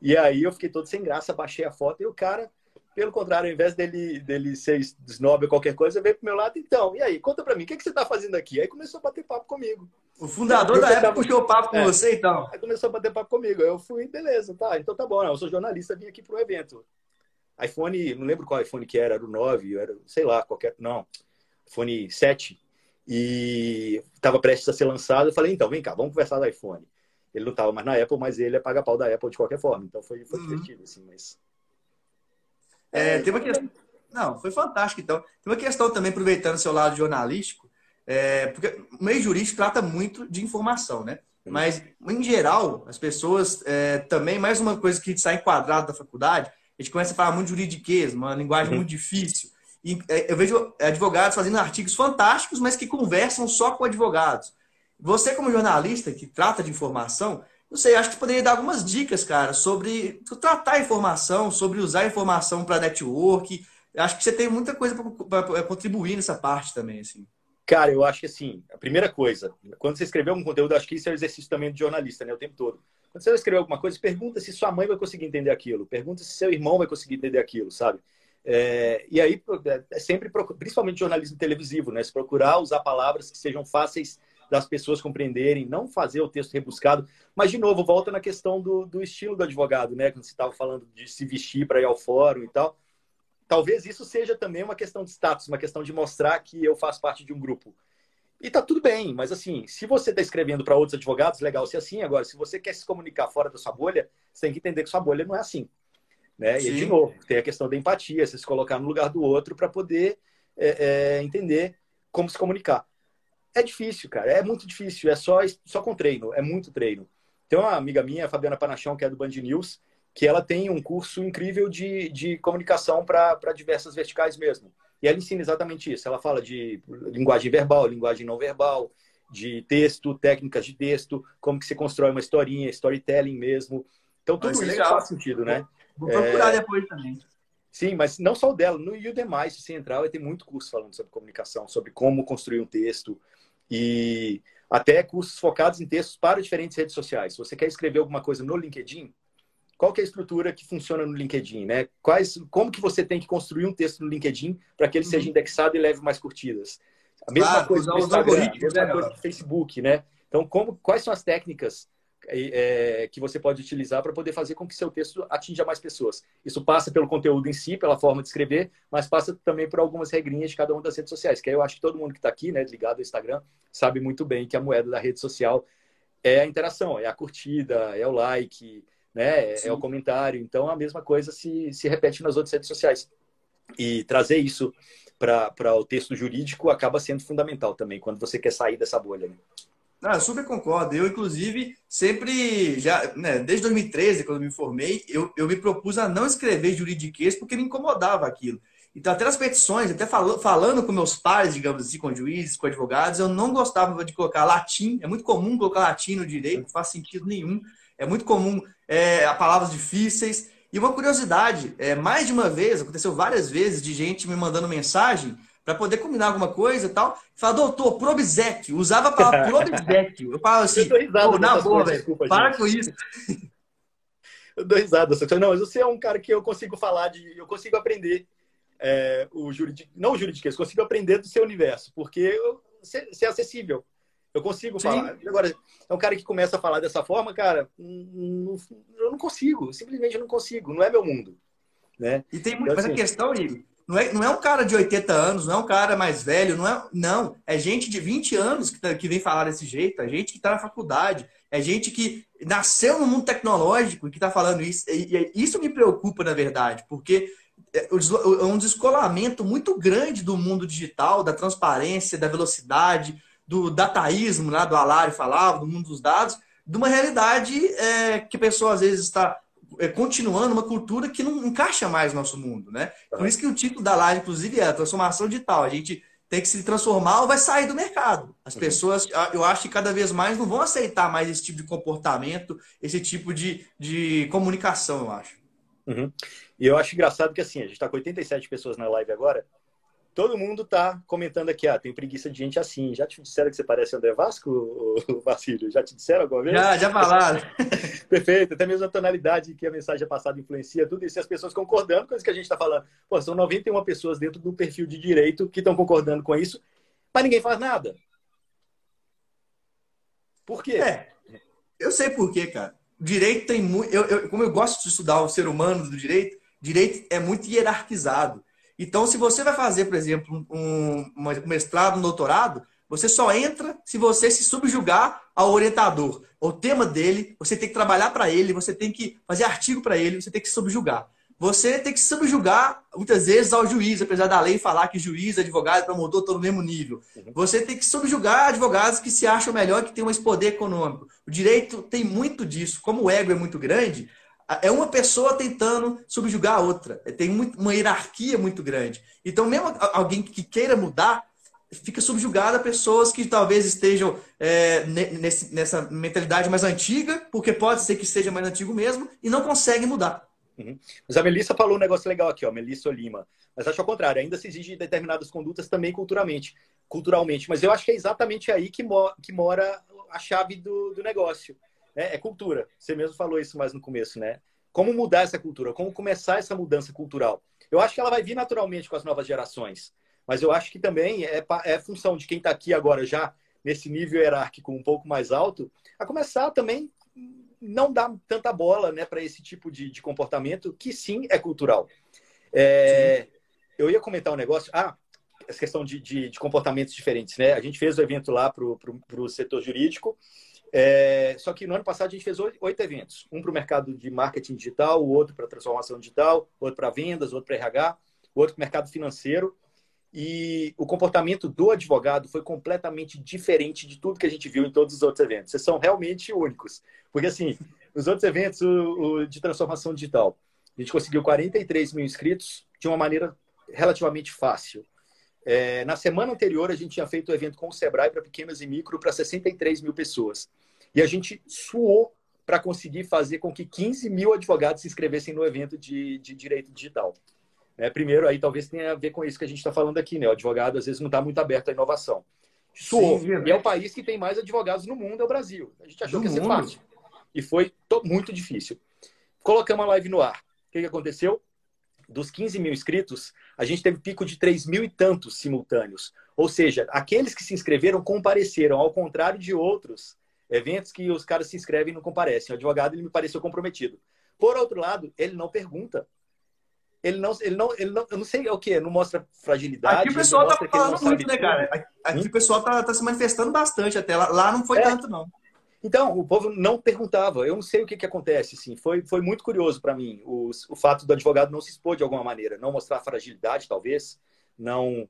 E aí eu fiquei todo sem graça, baixei a foto e o cara pelo contrário, ao invés dele, dele ser snob ou qualquer coisa, veio pro meu lado, então, e aí, conta pra mim, o que, que você tá fazendo aqui? Aí começou a bater papo comigo. O fundador da época puxou papo com é. você, então. Aí começou a bater papo comigo. Eu fui, beleza, tá, então tá bom, eu sou jornalista, vim aqui pro evento. iPhone, não lembro qual iPhone que era, era o 9, era, sei lá, qualquer, não, iPhone 7. E estava prestes a ser lançado, eu falei, então, vem cá, vamos conversar do iPhone. Ele não estava mais na Apple, mas ele é paga-pau da Apple de qualquer forma. Então foi, foi uhum. divertido, assim, mas... É, tem uma questão... Não, foi fantástico, então. Tem uma questão também, aproveitando o seu lado jornalístico, é, porque o meio jurídico trata muito de informação, né? Uhum. Mas, em geral, as pessoas é, também, mais uma coisa que sai enquadrado da faculdade, a gente começa a falar muito de juridiquês, uma linguagem uhum. muito difícil. E é, eu vejo advogados fazendo artigos fantásticos, mas que conversam só com advogados. Você, como jornalista que trata de informação, não sei, acho que poderia dar algumas dicas, cara, sobre tratar a informação, sobre usar a informação para network. Acho que você tem muita coisa para contribuir nessa parte também, assim. Cara, eu acho que assim, a primeira coisa, quando você escrever algum conteúdo, acho que isso é o exercício também de jornalista, né, o tempo todo. Quando você vai escrever alguma coisa, pergunta se sua mãe vai conseguir entender aquilo, pergunta se seu irmão vai conseguir entender aquilo, sabe? É, e aí é sempre, principalmente jornalismo televisivo, né? Se procurar usar palavras que sejam fáceis das pessoas compreenderem, não fazer o texto rebuscado. Mas, de novo, volta na questão do, do estilo do advogado, né? Quando você estava falando de se vestir para ir ao fórum e tal. Talvez isso seja também uma questão de status, uma questão de mostrar que eu faço parte de um grupo. E tá tudo bem, mas assim, se você está escrevendo para outros advogados, legal ser assim. Agora, se você quer se comunicar fora da sua bolha, você tem que entender que sua bolha não é assim. Né? E, de novo, tem a questão da empatia, você se colocar no lugar do outro para poder é, é, entender como se comunicar. É difícil, cara. É muito difícil. É só, só com treino. É muito treino. Tem uma amiga minha, a Fabiana Panachão, que é do Band News, que ela tem um curso incrível de, de comunicação para diversas verticais mesmo. E ela ensina exatamente isso. Ela fala de linguagem verbal, linguagem não verbal, de texto, técnicas de texto, como que se constrói uma historinha, storytelling mesmo. Então, tudo isso legal. faz sentido, né? Vou procurar é... depois também. Sim, mas não só o dela. No Udemy, se você entrar, vai ter muito curso falando sobre comunicação, sobre como construir um texto, e até cursos focados em textos para diferentes redes sociais. Se você quer escrever alguma coisa no LinkedIn, qual é a estrutura que funciona no LinkedIn, né? Quais, como que você tem que construir um texto no LinkedIn para que ele seja uhum. indexado e leve mais curtidas? A mesma coisa no Instagram, a mesma coisa no Facebook, né? Então, como, quais são as técnicas é, que você pode utilizar para poder fazer com que seu texto atinja mais pessoas. Isso passa pelo conteúdo em si, pela forma de escrever, mas passa também por algumas regrinhas de cada uma das redes sociais, que aí eu acho que todo mundo que está aqui, né, ligado ao Instagram, sabe muito bem que a moeda da rede social é a interação, é a curtida, é o like, né, é, é o comentário. Então, a mesma coisa se, se repete nas outras redes sociais. E trazer isso para o texto jurídico acaba sendo fundamental também, quando você quer sair dessa bolha. Né? Ah, super concordo. Eu, inclusive, sempre, já, né, desde 2013, quando me formei, eu, eu me propus a não escrever juridiquês porque me incomodava aquilo. Então, até nas petições, até falando, falando com meus pares, digamos assim, com juízes, com advogados, eu não gostava de colocar latim. É muito comum colocar latim no direito, não faz sentido nenhum. É muito comum é, palavras difíceis. E uma curiosidade, é, mais de uma vez, aconteceu várias vezes, de gente me mandando mensagem para poder combinar alguma coisa e tal. Fala, doutor, probizec. Usava a palavra probizec. Eu falo assim, eu na boa, velho, para gente. com isso. Eu dou risada. Não, mas você é um cara que eu consigo falar de... Eu consigo aprender é, o juridiquês... Não o juridiquês, consigo aprender do seu universo. Porque eu, você, é acessível. Eu consigo Sim. falar. Agora, é um cara que começa a falar dessa forma, cara, não, eu não consigo. Simplesmente não consigo. Não é meu mundo. Né? E tem muito... Então, mas assim, a questão, Igor, não é, não é um cara de 80 anos, não é um cara mais velho, não é. Não. É gente de 20 anos que, tá, que vem falar desse jeito, é gente que está na faculdade, é gente que nasceu no mundo tecnológico e que está falando isso. E, e, isso me preocupa, na verdade, porque é, é um descolamento muito grande do mundo digital, da transparência, da velocidade, do dataísmo, né, do Alari falava, do mundo dos dados, de uma realidade é, que a pessoa às vezes está é, continuando uma cultura que não encaixa mais no nosso mundo, né? Por isso que o título da live, inclusive, é a transformação digital. A gente tem que se transformar ou vai sair do mercado. As uhum. pessoas, eu acho que cada vez mais não vão aceitar mais esse tipo de comportamento, esse tipo de, de comunicação, eu acho. Uhum. E eu acho engraçado que assim, a gente está com 87 pessoas na live agora, todo mundo tá comentando aqui, ah, tem preguiça de gente assim. Já te disseram que você parece André Vasco, o Vacílio? Já te disseram alguma vez? Já, já falaram. Perfeito, até mesmo a tonalidade que a mensagem é passada influencia, tudo isso, e as pessoas concordando com isso que a gente está falando. Pô, são 91 pessoas dentro do perfil de direito que estão concordando com isso, mas ninguém faz nada. Por quê? É, eu sei por quê, cara. Direito tem muito. Eu, eu, como eu gosto de estudar o ser humano do direito, direito é muito hierarquizado. Então, se você vai fazer, por exemplo, um, um mestrado, um doutorado, você só entra se você se subjugar ao orientador. O tema dele, você tem que trabalhar para ele, você tem que fazer artigo para ele, você tem que se subjugar. Você tem que se subjugar, muitas vezes, ao juiz, apesar da lei falar que juiz, advogado, promotor estão no mesmo nível. Uhum. Você tem que subjugar advogados que se acham melhor, que têm mais poder econômico. O direito tem muito disso. Como o ego é muito grande, é uma pessoa tentando subjugar a outra. Tem uma hierarquia muito grande. Então, mesmo alguém que queira mudar, fica subjugado a pessoas que talvez estejam é, nesse, nessa mentalidade mais antiga, porque pode ser que seja mais antigo mesmo, e não consegue mudar. Uhum. Mas a Melissa falou um negócio legal aqui, ó, Melissa Lima. Mas acho ao contrário, ainda se exige determinadas condutas também culturalmente. culturalmente. Mas eu acho que é exatamente aí que, mo que mora a chave do, do negócio é, é cultura. Você mesmo falou isso mais no começo, né? Como mudar essa cultura? Como começar essa mudança cultural? Eu acho que ela vai vir naturalmente com as novas gerações. Mas eu acho que também é, é função de quem está aqui agora já nesse nível hierárquico um pouco mais alto, a começar também não dar tanta bola né, para esse tipo de, de, comportamento, que sim é cultural. É, eu ia comentar um negócio. Ah, essa questão de, de, de comportamentos diferentes. Né? A gente fez o evento lá para o setor jurídico é, só que no ano passado a gente fez oito eventos. Um para o mercado de marketing digital, o outro para transformação digital, outro para vendas, outro para RH, outro para mercado financeiro. E o comportamento do advogado foi completamente diferente de tudo que a gente viu em todos os outros eventos. Vocês são realmente únicos. Porque, assim, nos outros eventos o, o de transformação digital, a gente conseguiu 43 mil inscritos de uma maneira relativamente fácil. É, na semana anterior, a gente tinha feito o um evento com o Sebrae para pequenas e micro para 63 mil pessoas. E a gente suou para conseguir fazer com que 15 mil advogados se inscrevessem no evento de, de direito digital. É, primeiro, aí talvez tenha a ver com isso que a gente está falando aqui, né? O advogado às vezes não está muito aberto à inovação. Suou. Sim, e é o país que tem mais advogados no mundo, é o Brasil. A gente achou que ia ser fácil. E foi muito difícil. Colocamos a live no ar. O que, que aconteceu? dos 15 mil inscritos, a gente teve pico de 3 mil e tantos simultâneos. Ou seja, aqueles que se inscreveram compareceram, ao contrário de outros eventos que os caras se inscrevem e não comparecem. O advogado ele me pareceu comprometido. Por outro lado, ele não pergunta. Ele não, ele não, ele não, eu não sei o que, não mostra fragilidade. Aqui o pessoal tá falando muito, né, cara? Aqui hum? o pessoal tá, tá se manifestando bastante até. Lá, lá não foi é. tanto, não. Então, o povo não perguntava. Eu não sei o que, que acontece. Assim. Foi, foi muito curioso para mim o, o fato do advogado não se expor de alguma maneira, não mostrar fragilidade, talvez, não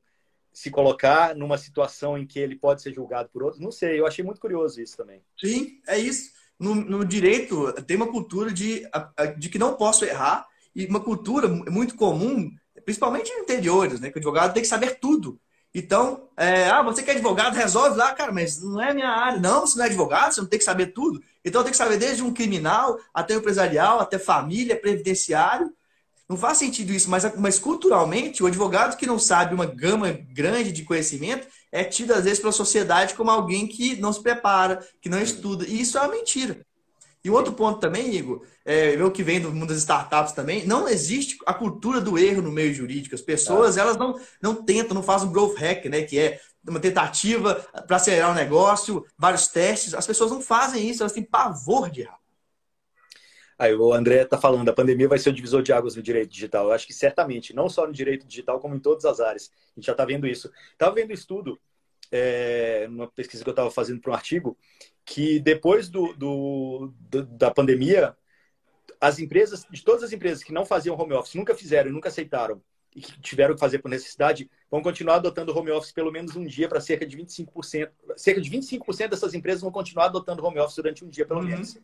se colocar numa situação em que ele pode ser julgado por outros. Não sei, eu achei muito curioso isso também. Sim, é isso. No, no direito, tem uma cultura de, de que não posso errar e uma cultura muito comum, principalmente em interiores, né? Que o advogado tem que saber tudo. Então, é, ah, você que é advogado, resolve lá, cara, mas não é minha área. Não, você não é advogado, você não tem que saber tudo. Então, tem que saber desde um criminal até empresarial, até família, previdenciário. Não faz sentido isso, mas, mas culturalmente, o advogado que não sabe uma gama grande de conhecimento é tido, às vezes, pela sociedade como alguém que não se prepara, que não estuda. E isso é uma mentira. E outro ponto também, Igor, é, eu que vem do mundo das startups também, não existe a cultura do erro no meio jurídico. As pessoas, elas não, não tentam, não fazem um growth hack, né? Que é uma tentativa para acelerar o um negócio, vários testes. As pessoas não fazem isso, elas têm pavor de errar. Aí o André está falando, a pandemia vai ser o divisor de águas no direito digital. Eu acho que certamente, não só no direito digital, como em todas as áreas. A gente já está vendo isso. Estava vendo estudo, é, numa pesquisa que eu estava fazendo para um artigo, que depois do, do, do, da pandemia, as empresas, de todas as empresas que não faziam home office, nunca fizeram e nunca aceitaram, e que tiveram que fazer por necessidade, vão continuar adotando home office pelo menos um dia para cerca de 25%. Cerca de 25% dessas empresas vão continuar adotando home office durante um dia, pelo uhum. menos.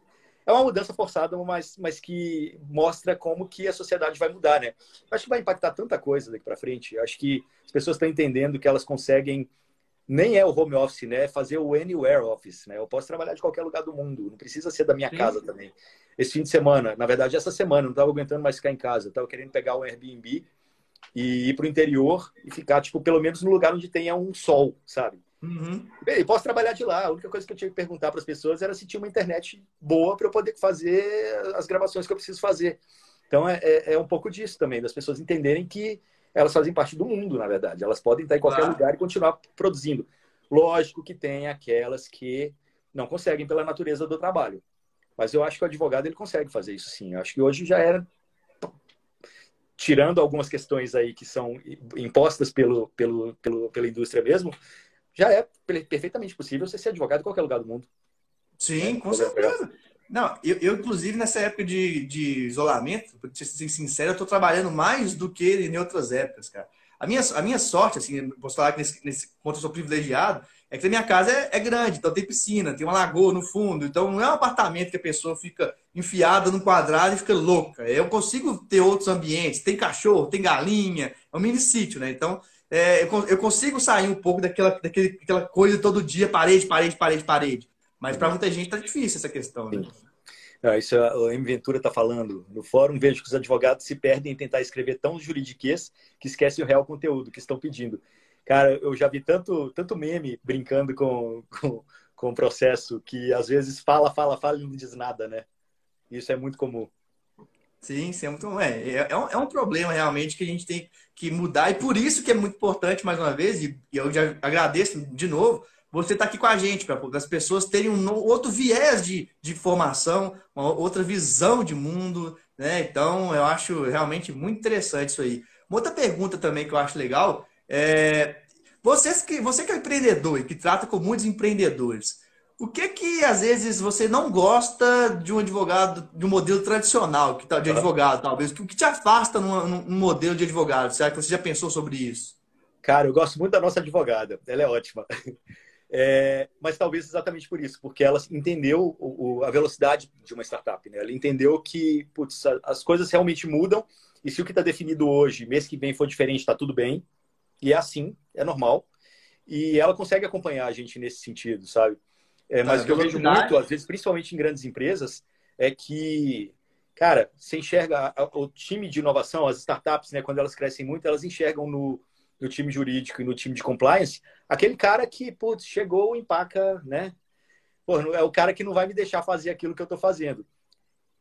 É uma mudança forçada, mas, mas que mostra como que a sociedade vai mudar, né? Acho que vai impactar tanta coisa daqui para frente. Acho que as pessoas estão entendendo que elas conseguem nem é o home office, né? É fazer o anywhere office, né? Eu posso trabalhar de qualquer lugar do mundo, não precisa ser da minha Sim. casa também. Esse fim de semana, na verdade, essa semana, não estava aguentando mais ficar em casa, estava querendo pegar um Airbnb e ir para o interior e ficar, tipo, pelo menos no lugar onde tenha um sol, sabe? Uhum. Bem, posso trabalhar de lá. A única coisa que eu tinha que perguntar para as pessoas era se tinha uma internet boa para eu poder fazer as gravações que eu preciso fazer. Então é, é, é, um pouco disso também, das pessoas entenderem que elas fazem parte do mundo, na verdade. Elas podem estar em qualquer claro. lugar e continuar produzindo. Lógico que tem aquelas que não conseguem pela natureza do trabalho. Mas eu acho que o advogado ele consegue fazer isso sim. Eu acho que hoje já era tirando algumas questões aí que são impostas pelo, pelo, pelo, pela indústria mesmo, já é perfeitamente possível você ser advogado em qualquer lugar do mundo. Sim, é, com certeza. Não, eu, eu, inclusive, nessa época de, de isolamento, para ser sincero, eu estou trabalhando mais do que em outras épocas, cara. A minha, a minha sorte, assim, posso falar que nesse, nesse ponto eu sou privilegiado, é que a minha casa é, é, grande, então tem piscina, tem uma lagoa no fundo, então não é um apartamento que a pessoa fica enfiada num quadrado e fica louca. Eu consigo ter outros ambientes, tem cachorro, tem galinha, é um mini sítio, né? Então é, eu, consigo sair um pouco daquela, daquele, daquela coisa todo dia, parede, parede, parede, parede. Mas para muita gente tá difícil essa questão, né? Não, isso a M. Ventura está falando. No fórum, vejo que os advogados se perdem em tentar escrever tão juridiquês que esquecem o real conteúdo que estão pedindo. Cara, eu já vi tanto, tanto meme brincando com, com, com o processo que às vezes fala, fala, fala e não diz nada, né? Isso é muito comum. Sim, sim, é muito. É, é, é, um, é um problema realmente que a gente tem que mudar, e por isso que é muito importante, mais uma vez, e, e eu já agradeço de novo, você está aqui com a gente, para as pessoas terem um outro viés de, de formação, uma outra visão de mundo, né? Então, eu acho realmente muito interessante isso aí. Uma outra pergunta também que eu acho legal é. Vocês que, você que é empreendedor e que trata com muitos empreendedores, o que que às vezes você não gosta de um advogado, de um modelo tradicional que tá, de advogado, talvez? O que te afasta num, num modelo de advogado? Será que você já pensou sobre isso? Cara, eu gosto muito da nossa advogada. Ela é ótima. É, mas talvez exatamente por isso, porque ela entendeu o, o, a velocidade de uma startup. Né? Ela entendeu que putz, as coisas realmente mudam e se o que está definido hoje, mês que vem, for diferente, está tudo bem. E é assim, é normal. E ela consegue acompanhar a gente nesse sentido, sabe? É, mas tá, o que eu vejo muito, às vezes, principalmente em grandes empresas, é que, cara, você enxerga o time de inovação, as startups, né, quando elas crescem muito, elas enxergam no, no time jurídico e no time de compliance aquele cara que, putz, chegou, empaca, né? Pô, é o cara que não vai me deixar fazer aquilo que eu estou fazendo.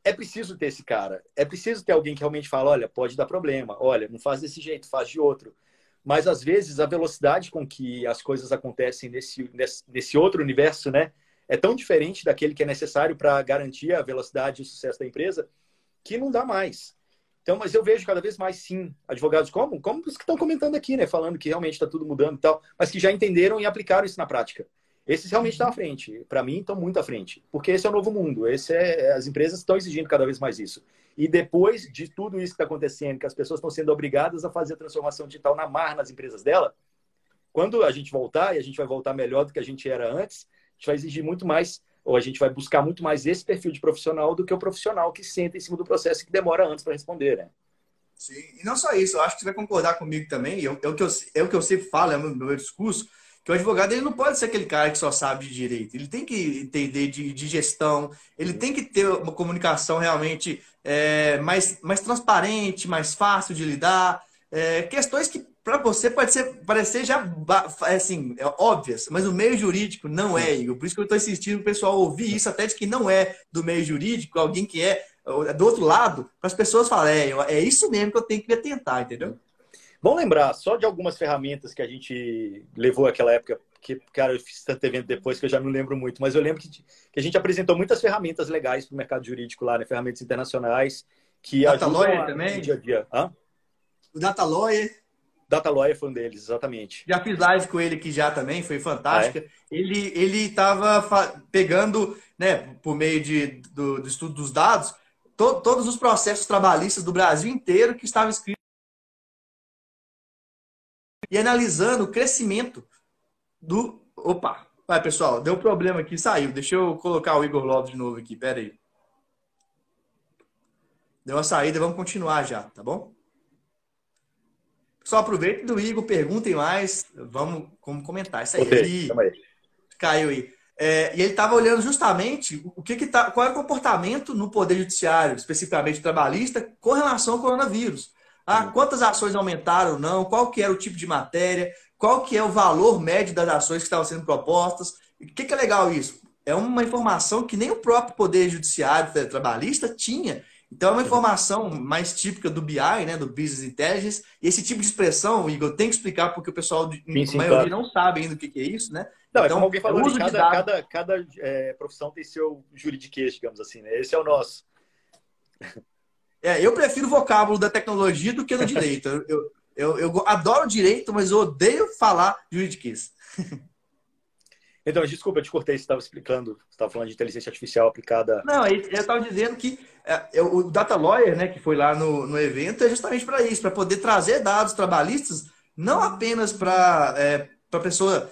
É preciso ter esse cara. É preciso ter alguém que realmente fala, olha, pode dar problema. Olha, não faz desse jeito, faz de outro. Mas, às vezes, a velocidade com que as coisas acontecem nesse, nesse, nesse outro universo, né? É tão diferente daquele que é necessário para garantir a velocidade e o sucesso da empresa que não dá mais. Então, mas eu vejo cada vez mais, sim, advogados como, como os que estão comentando aqui, né? Falando que realmente está tudo mudando e tal, mas que já entenderam e aplicaram isso na prática. Esses realmente estão à frente. Para mim, estão muito à frente. Porque esse é o novo mundo. Esse é, as empresas estão exigindo cada vez mais isso. E depois de tudo isso que está acontecendo, que as pessoas estão sendo obrigadas a fazer a transformação digital na mar nas empresas dela, quando a gente voltar, e a gente vai voltar melhor do que a gente era antes, a gente vai exigir muito mais, ou a gente vai buscar muito mais esse perfil de profissional do que o profissional que senta em cima do processo e que demora antes para responder, né? Sim, e não só isso, eu acho que você vai concordar comigo também, é o que eu, é o que eu sempre falo, é o meu discurso, que o advogado ele não pode ser aquele cara que só sabe de direito. Ele tem que entender de, de gestão, ele tem que ter uma comunicação realmente é, mais, mais transparente, mais fácil de lidar. É, questões que para você pode ser, parecer já assim, é, óbvias, mas o meio jurídico não é, Igor. Por isso que eu estou insistindo o pessoal ouvir isso, até de que não é do meio jurídico, alguém que é do outro lado, para as pessoas falarem, é, é isso mesmo que eu tenho que me atentar, entendeu? Vamos lembrar só de algumas ferramentas que a gente levou aquela época, que, cara, eu fiz tanto evento depois que eu já não lembro muito, mas eu lembro que, que a gente apresentou muitas ferramentas legais para o mercado jurídico lá, né? Ferramentas internacionais que Data ajudam Lawyer também? dia a dia. Hã? O Data Lawyer. Data Lawyer foi um deles, exatamente. Já fiz live com ele aqui já também, foi fantástica. Ah, é? Ele ele estava pegando, né, por meio de, do, do estudo dos dados, to, todos os processos trabalhistas do Brasil inteiro que estavam escritos e analisando o crescimento do. Opa! Vai, pessoal, deu problema aqui, saiu. Deixa eu colocar o Igor Lopes de novo aqui, pera aí. Deu uma saída, vamos continuar já, tá bom? Só aproveitem do Igor, perguntem mais, vamos, vamos comentar. Isso aí, okay, aí. caiu aí. É, e ele estava olhando justamente o que, que tá, qual é o comportamento no Poder Judiciário, especificamente trabalhista, com relação ao coronavírus. Ah, uhum. quantas ações aumentaram ou não? Qual que era o tipo de matéria? Qual que é o valor médio das ações que estavam sendo propostas? O que, que é legal isso? É uma informação que nem o próprio Poder Judiciário Trabalhista tinha. Então, é uma informação mais típica do BI, né, do Business Intelligence. E esse tipo de expressão, Igor, tem que explicar porque o pessoal, sim, sim, a maioria, claro. não sabe ainda o que, é isso, né? Não, então, é como alguém falou, uso cada, cada, cada é, profissão tem seu juridiquês, digamos assim, né? Esse é o nosso. É, eu prefiro o vocábulo da tecnologia do que do direito. Eu, eu, eu, adoro direito, mas eu odeio falar juridiquês. Então, desculpa, eu te cortei, você estava explicando, você estava falando de inteligência artificial aplicada. Não, eu estava dizendo que é, o Data Lawyer, né, que foi lá no, no evento, é justamente para isso, para poder trazer dados trabalhistas, não apenas para é, a pessoa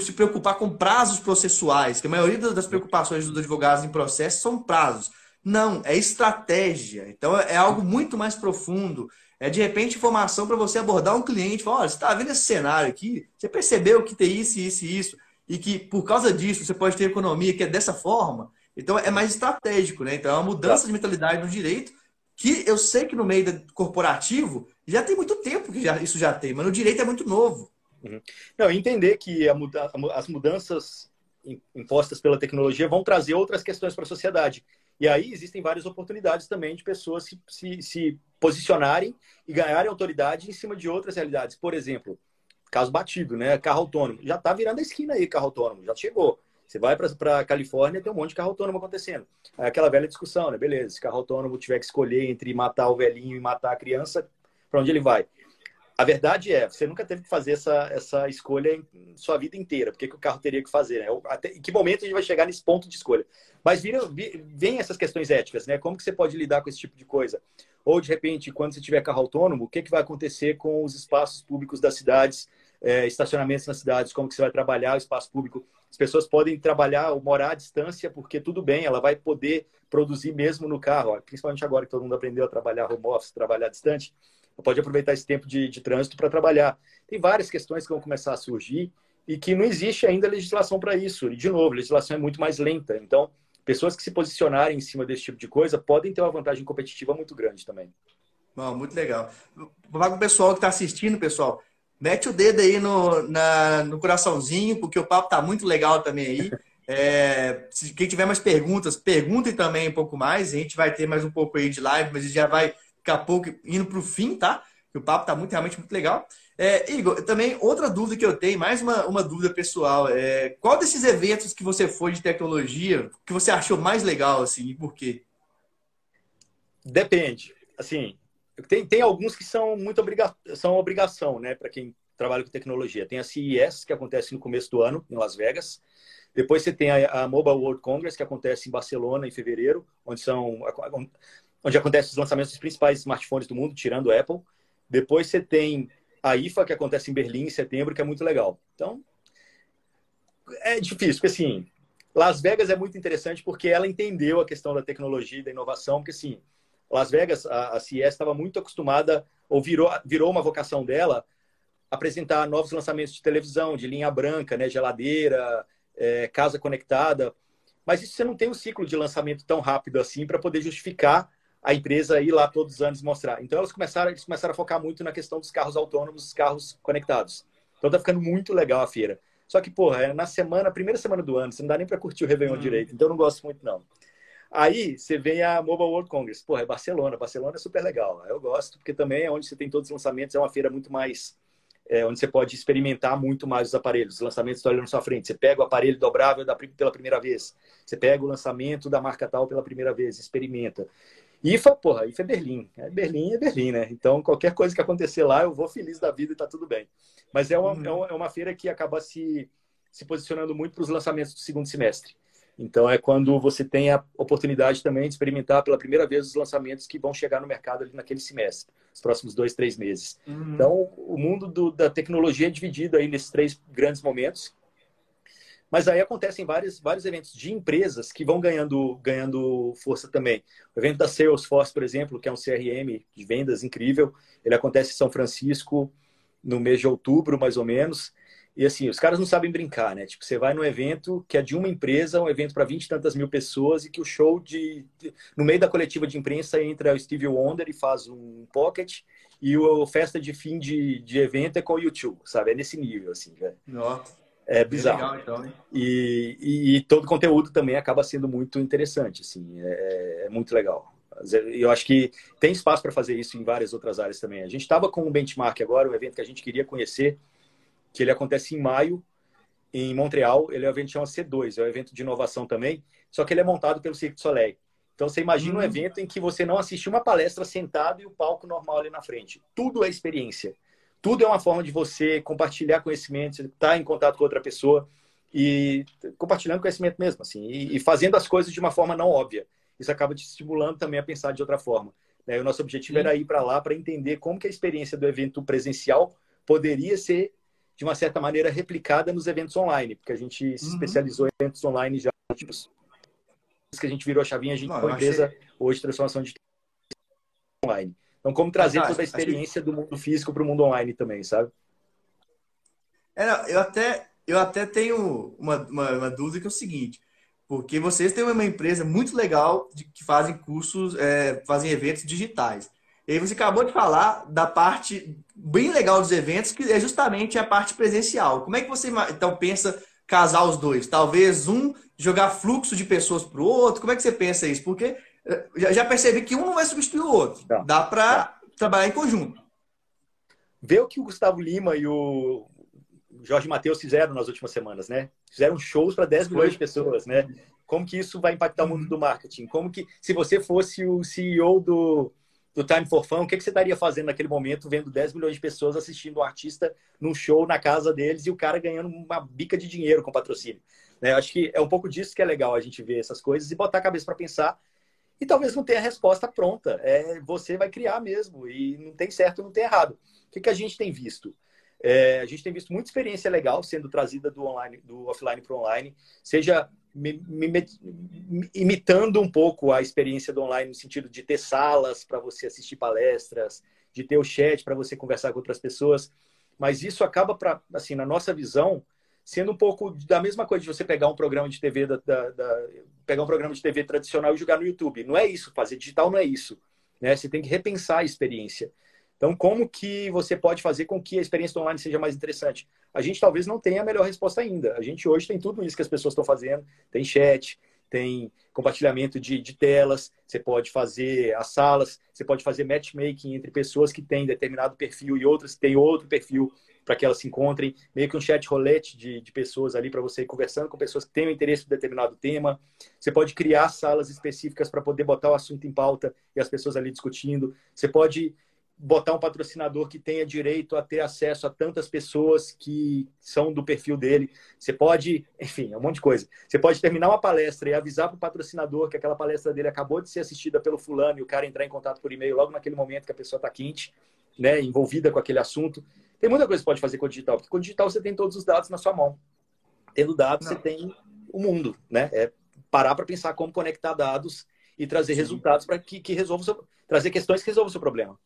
se preocupar com prazos processuais, que a maioria das preocupações dos advogados em processo são prazos. Não, é estratégia. Então é algo muito mais profundo. É de repente informação para você abordar um cliente, falar, olha, você está vendo esse cenário aqui? Você percebeu que tem isso, isso e isso, e que por causa disso você pode ter economia que é dessa forma. Então é mais estratégico, né? Então é uma mudança de mentalidade no direito que eu sei que no meio corporativo já tem muito tempo que já, isso já tem, mas no direito é muito novo. Uhum. Não, entender que muda as mudanças impostas pela tecnologia vão trazer outras questões para a sociedade. E aí existem várias oportunidades também de pessoas se, se, se, posicionarem e ganharem autoridade em cima de outras realidades. Por exemplo, caso batido, né? Carro autônomo. Já está virando a esquina aí, carro autônomo, já chegou. Você vai para a Califórnia, tem um monte de carro autônomo acontecendo. Aí aquela velha discussão, né? Beleza, se carro autônomo tiver que escolher entre matar o velhinho e matar a criança, para onde ele vai? A verdade é, você nunca teve que fazer essa, essa escolha em sua vida inteira. Por que, que o carro teria que fazer? Né? Até, em que momento a gente vai chegar nesse ponto de escolha? Mas vira, vem essas questões éticas, né? Como que você pode lidar com esse tipo de coisa? Ou, de repente, quando você tiver carro autônomo, o que, que vai acontecer com os espaços públicos das cidades, é, estacionamentos nas cidades? Como que você vai trabalhar o espaço público? As pessoas podem trabalhar ou morar à distância, porque tudo bem, ela vai poder produzir mesmo no carro. Principalmente agora que todo mundo aprendeu a trabalhar home office, trabalhar distante pode aproveitar esse tempo de, de trânsito para trabalhar. Tem várias questões que vão começar a surgir e que não existe ainda legislação para isso. E, de novo, a legislação é muito mais lenta. Então, pessoas que se posicionarem em cima desse tipo de coisa podem ter uma vantagem competitiva muito grande também. Bom, muito legal. Com o pessoal que está assistindo, pessoal. Mete o dedo aí no, na, no coraçãozinho, porque o papo está muito legal também aí. É, se quem tiver mais perguntas, perguntem também um pouco mais. A gente vai ter mais um pouco aí de live, mas já vai a pouco indo para o fim, tá? Que o papo tá muito, realmente muito legal. É, Igor, também outra dúvida que eu tenho, mais uma, uma dúvida pessoal, é qual desses eventos que você foi de tecnologia que você achou mais legal, assim, e por quê? Depende. Assim, tem, tem alguns que são muito obriga são obrigação, né, para quem trabalha com tecnologia. Tem a CES, que acontece no começo do ano, em Las Vegas. Depois você tem a, a Mobile World Congress, que acontece em Barcelona, em fevereiro, onde são onde acontece os lançamentos dos principais smartphones do mundo, tirando o Apple. Depois você tem a IFA, que acontece em Berlim em setembro, que é muito legal. Então, é difícil, porque assim, Las Vegas é muito interessante porque ela entendeu a questão da tecnologia e da inovação, porque assim, Las Vegas, a, a CES estava muito acostumada, ou virou, virou uma vocação dela, apresentar novos lançamentos de televisão, de linha branca, né, geladeira, é, casa conectada. Mas isso você não tem um ciclo de lançamento tão rápido assim para poder justificar a empresa ir lá todos os anos mostrar. Então elas começaram, eles começaram a focar muito na questão dos carros autônomos, dos carros conectados. Então tá ficando muito legal a feira. Só que, porra, é na semana, primeira semana do ano, você não dá nem para curtir o Réveillon hum. direito, então eu não gosto muito, não. Aí você vem a Mobile World Congress. Porra, é Barcelona. Barcelona é super legal. Eu gosto, porque também é onde você tem todos os lançamentos, é uma feira muito mais. É, onde você pode experimentar muito mais os aparelhos. Os lançamentos estão ali na sua frente. Você pega o aparelho dobrável da, pela primeira vez. Você pega o lançamento da marca tal pela primeira vez, experimenta. IFA, porra, IFA é Berlim. É Berlim é Berlim, né? Então, qualquer coisa que acontecer lá, eu vou feliz da vida e tá tudo bem. Mas é uma, uhum. é uma, é feira que acaba se, se posicionando muito para os lançamentos do segundo semestre. Então, é quando você tem a oportunidade também de experimentar pela primeira vez os lançamentos que vão chegar no mercado ali naquele semestre, os próximos dois, três meses. Uhum. Então, o mundo do, da tecnologia é dividido aí nesses três grandes momentos. Mas aí acontecem vários, vários eventos de empresas que vão ganhando, ganhando força também. O evento da Salesforce, por exemplo, que é um CRM de vendas incrível, ele acontece em São Francisco no mês de outubro, mais ou menos. E assim, os caras não sabem brincar, né? Tipo, você vai num evento que é de uma empresa, um evento para vinte e tantas mil pessoas, e que o show de. No meio da coletiva de imprensa entra o Steve Wonder e faz um pocket, e o festa de fim de, de evento é com o YouTube, sabe? É nesse nível, assim, velho. Nossa. É bizarro. Legal, então, e, e, e, todo o conteúdo também acaba sendo muito interessante, assim, é, é muito legal. Eu acho que tem espaço para fazer isso em várias outras áreas também. A gente estava com um benchmark agora, um evento que a gente queria conhecer, que ele acontece em maio, em Montreal. Ele é um evento que chama C2, é um evento de inovação também, só que ele é montado pelo Cirque du Soleil. Então você imagina hum. um evento em que você não assiste uma palestra sentado e o palco normal ali na frente. Tudo é experiência. Tudo é uma forma de você compartilhar conhecimento, estar tá em contato com outra pessoa e compartilhando conhecimento mesmo, assim, e, fazendo as coisas de uma forma não óbvia. Isso acaba te estimulando também a pensar de outra forma. Né? O nosso objetivo Sim. era ir para lá para entender como que a experiência do evento presencial poderia ser de uma certa maneira replicada nos eventos online, porque a gente se uhum. especializou em eventos online já, tipo, que a gente virou a chavinha, a gente foi empresa achei... hoje transformação de online. Então, como trazer toda a experiência que... do mundo físico para o mundo online também, sabe? É, não, eu até eu até tenho uma, uma, uma, dúvida que é o seguinte, porque vocês têm uma empresa muito legal de, que fazem cursos, é, fazem eventos digitais. E aí você acabou de falar da parte bem legal dos eventos, que é justamente a parte presencial. Como é que você então pensa casar os dois? Talvez um jogar fluxo de pessoas para o outro? Como é que você pensa isso? Porque eh, já percebi que um não vai substituir o outro. Tá. Dá para tá. trabalhar em conjunto. Vê o que o Gustavo Lima e o Jorge Matheus fizeram nas últimas semanas, né? Fizeram shows para 10 milhões de pessoas, né? Como que isso vai impactar o mundo do marketing? Como que, se você fosse o CEO do, do Time for Fun, o que, que você estaria fazendo naquele momento, vendo 10 milhões de pessoas assistindo um artista num show na casa deles e o cara ganhando uma bica de dinheiro com patrocínio? Né? Acho que é um pouco disso que é legal a gente ver essas coisas e botar a cabeça para pensar. E talvez não tenha a resposta pronta. É, você vai criar mesmo. E não tem certo, não tem errado. O que, que a gente tem visto? É, a gente tem visto muita experiência legal sendo trazida do online, do offline para online, seja imitando um pouco a experiência do online no sentido de ter salas para você assistir palestras, de ter o chat para você conversar com outras pessoas. Mas isso acaba, para assim, na nossa visão, sendo um pouco da mesma coisa de você pegar um programa de TV da, da, da, pegar um programa de TV tradicional e jogar no YouTube. Não é isso, fazer digital não é isso. Né? Você tem que repensar a experiência. Então, como que você pode fazer com que a experiência online seja mais interessante? A gente talvez não tenha a melhor resposta ainda. A gente hoje tem tudo isso que as pessoas estão fazendo. Tem chat, tem compartilhamento de, de telas, você pode fazer as salas, você pode fazer matchmaking entre pessoas que têm determinado perfil e outras que têm outro perfil para que elas se encontrem, meio que um chat rolete de, de pessoas ali para você ir conversando com pessoas que têm um interesse em determinado tema. Você pode criar salas específicas para poder botar o assunto em pauta e as pessoas ali discutindo. Você pode botar um patrocinador que tenha direito a ter acesso a tantas pessoas que são do perfil dele. Você pode, enfim, é um monte de coisa. Você pode terminar uma palestra e avisar para o patrocinador que aquela palestra dele acabou de ser assistida pelo fulano e o cara entrar em contato por e-mail logo naquele momento que a pessoa está quente, né, envolvida com aquele assunto. Tem muita coisa que você pode fazer com o digital, porque com o digital você tem todos os dados na sua mão. Tendo dados, Não. você tem o mundo, né? É parar para pensar como conectar dados e trazer Sim. resultados para que, que resolva seu, trazer questões que resolvam o seu problema.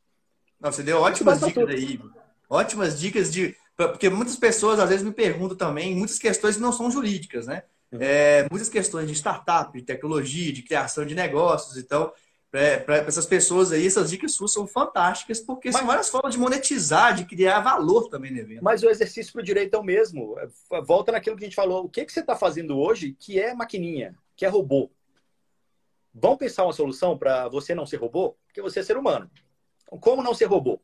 Não, você deu ótimas dicas aí. Ótimas dicas de. Porque muitas pessoas às vezes me perguntam também muitas questões que não são jurídicas, né? Uhum. É, muitas questões de startup, de tecnologia, de criação de negócios. Então, para essas pessoas aí, essas dicas suas são fantásticas, porque Mas... são várias formas de monetizar, de criar valor também no evento. Mas o exercício para o direito é o mesmo. Volta naquilo que a gente falou. O que, que você está fazendo hoje que é maquininha, que é robô? Vamos pensar uma solução para você não ser robô? Porque você é ser humano. Como não ser robô?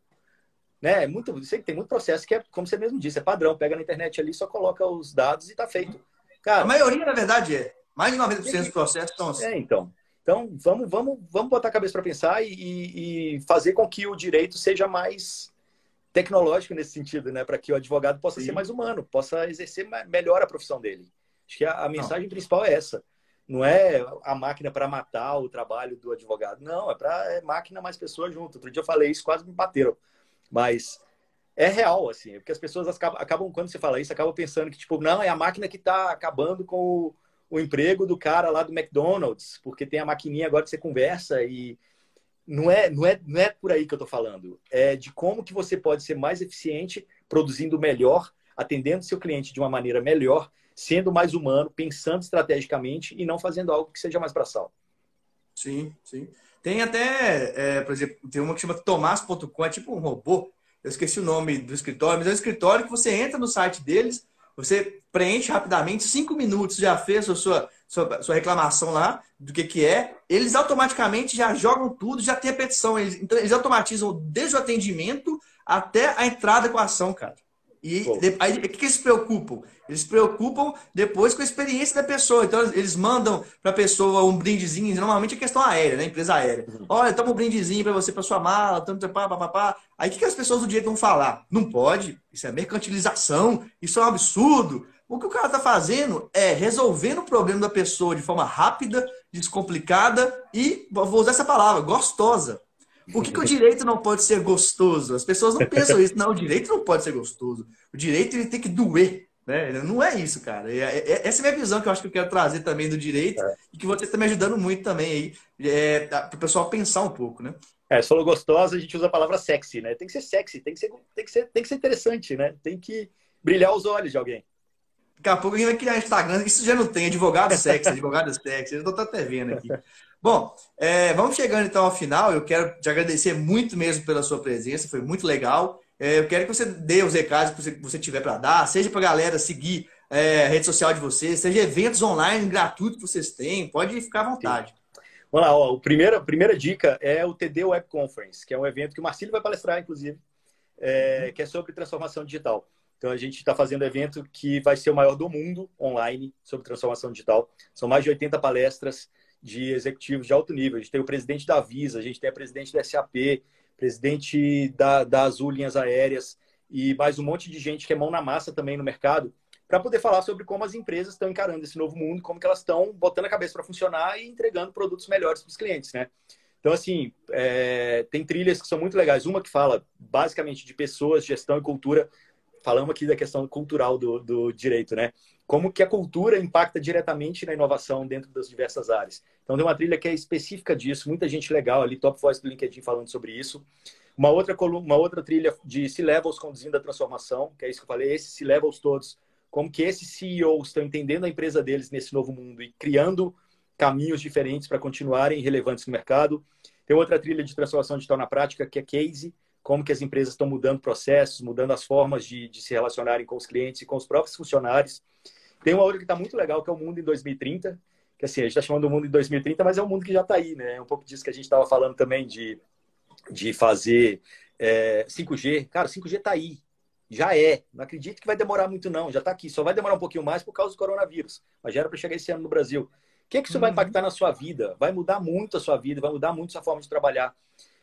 Né? É muito, tem muito processo que é, como você mesmo disse, é padrão. Pega na internet ali, só coloca os dados e está feito. Cara, a maioria, na verdade, é. Mais de 90% dos processos estão assim. É, então. Então, vamos, vamos, vamos botar a cabeça para pensar e, e, fazer com que o direito seja mais tecnológico nesse sentido, né? Para que o advogado possa Sim. ser mais humano, possa exercer melhor a profissão dele. Acho que a, a mensagem Não. principal é essa. Não é a máquina para matar o trabalho do advogado. Não, é para é máquina mais pessoas junto. Outro dia eu falei isso, quase me bateram. Mas é real, assim, porque as pessoas acabam, acabam, quando você fala isso, acabam pensando que, tipo, não, é a máquina que está acabando com o, o, emprego do cara lá do McDonald's, porque tem a maquininha agora que você conversa e não é, não é, não é por aí que eu estou falando. É de como que você pode ser mais eficiente, produzindo melhor, atendendo seu cliente de uma maneira melhor, sendo mais humano, pensando estrategicamente e não fazendo algo que seja mais braçal. Sim, sim. Tem até, é, por exemplo, tem uma que chama Tomás.com, é tipo um robô. Eu esqueci o nome do escritório, mas é um escritório que você entra no site deles, você preenche rapidamente, cinco minutos, já fez a sua, sua, sua reclamação lá do que, que é. Eles automaticamente já jogam tudo, já tem a petição. Eles, então, eles automatizam desde o atendimento até a entrada com a ação, cara. E aí, o que, que eles se preocupam? Eles se preocupam depois com a experiência da pessoa. Então, eles mandam para a pessoa um brindezinho, normalmente é questão aérea, né? Empresa aérea. Uhum. Olha, toma um brindezinho para você, para sua mala, tanto, pá, pá, pá, pá. Aí, o que, que as pessoas do direito vão falar? Não pode, isso é mercantilização, isso é um absurdo. O que o cara está fazendo é resolvendo o problema da pessoa de forma rápida, descomplicada e, vou usar essa palavra, gostosa. Por que, que, o direito não pode ser gostoso? As pessoas não pensam isso. Não, o direito não pode ser gostoso. O direito ele tem que doer. Né? Não é isso, cara. É, é, essa é a minha visão que eu acho que eu quero trazer também do direito é. e que você está me ajudando muito também aí é, para o pessoal pensar um pouco, né? É, se falou gostosa, a gente usa a palavra sexy, né? Tem que ser sexy, tem que ser, tem que ser, tem que ser interessante, né? Tem que brilhar os olhos de alguém. Daqui a pouco a gente vai criar Instagram, isso já não tem, advogado sexy, advogado sexy, eu estou até vendo aqui. Bom, é, vamos chegando então ao final. Eu quero te agradecer muito mesmo pela sua presença, foi muito legal. É, eu quero que você dê os recados que você, tiver para dar, seja para a galera seguir é, a rede social de vocês, seja eventos online gratuitos que vocês têm, pode ficar à vontade. Vamos lá, ó, a primeira, primeira dica é o TD Web Conference, que é um evento que o Marcílio vai palestrar, inclusive, uhum. que é sobre transformação digital. Então, a gente está fazendo evento que vai ser o maior do mundo online sobre transformação digital. São mais de 80 palestras de executivos de alto nível. A gente tem o presidente da Visa, a gente tem a presidente da SAP, presidente da, da Azul Linhas Aéreas e mais um monte de gente que é mão na massa também no mercado, para poder falar sobre como as empresas estão encarando esse novo mundo, como que elas estão botando a cabeça para funcionar e entregando produtos melhores para os clientes, né? Então, assim, é, tem trilhas que são muito legais. Uma que fala basicamente de pessoas, gestão e cultura. Falamos aqui da questão cultural do, do direito, né? Como que a cultura impacta diretamente na inovação dentro das diversas áreas. Então, tem uma trilha que é específica disso, muita gente legal ali, top voice do LinkedIn falando sobre isso. Uma outra, uma outra trilha de C-Levels conduzindo a transformação, que é isso que eu falei, esses C-Levels todos, como que esses CEOs estão entendendo a empresa deles nesse novo mundo e criando caminhos diferentes para continuarem relevantes no mercado. Tem outra trilha de transformação digital na prática, que é Case, como que as empresas estão mudando processos, mudando as formas de, de se relacionarem com os clientes e com os próprios funcionários. Tem uma outra que está muito legal, que é o Mundo em 2030, que assim, a gente está chamando o mundo em 2030, mas é um mundo que já está aí, né? É um pouco disso que a gente estava falando também de, de fazer é, 5G. Cara, 5G está aí. Já é. Não acredito que vai demorar muito, não. Já está aqui. Só vai demorar um pouquinho mais por causa do coronavírus. Mas já era para chegar esse ano no Brasil. O que, é que isso uhum. vai impactar na sua vida? Vai mudar muito a sua vida, vai mudar muito a sua forma de trabalhar.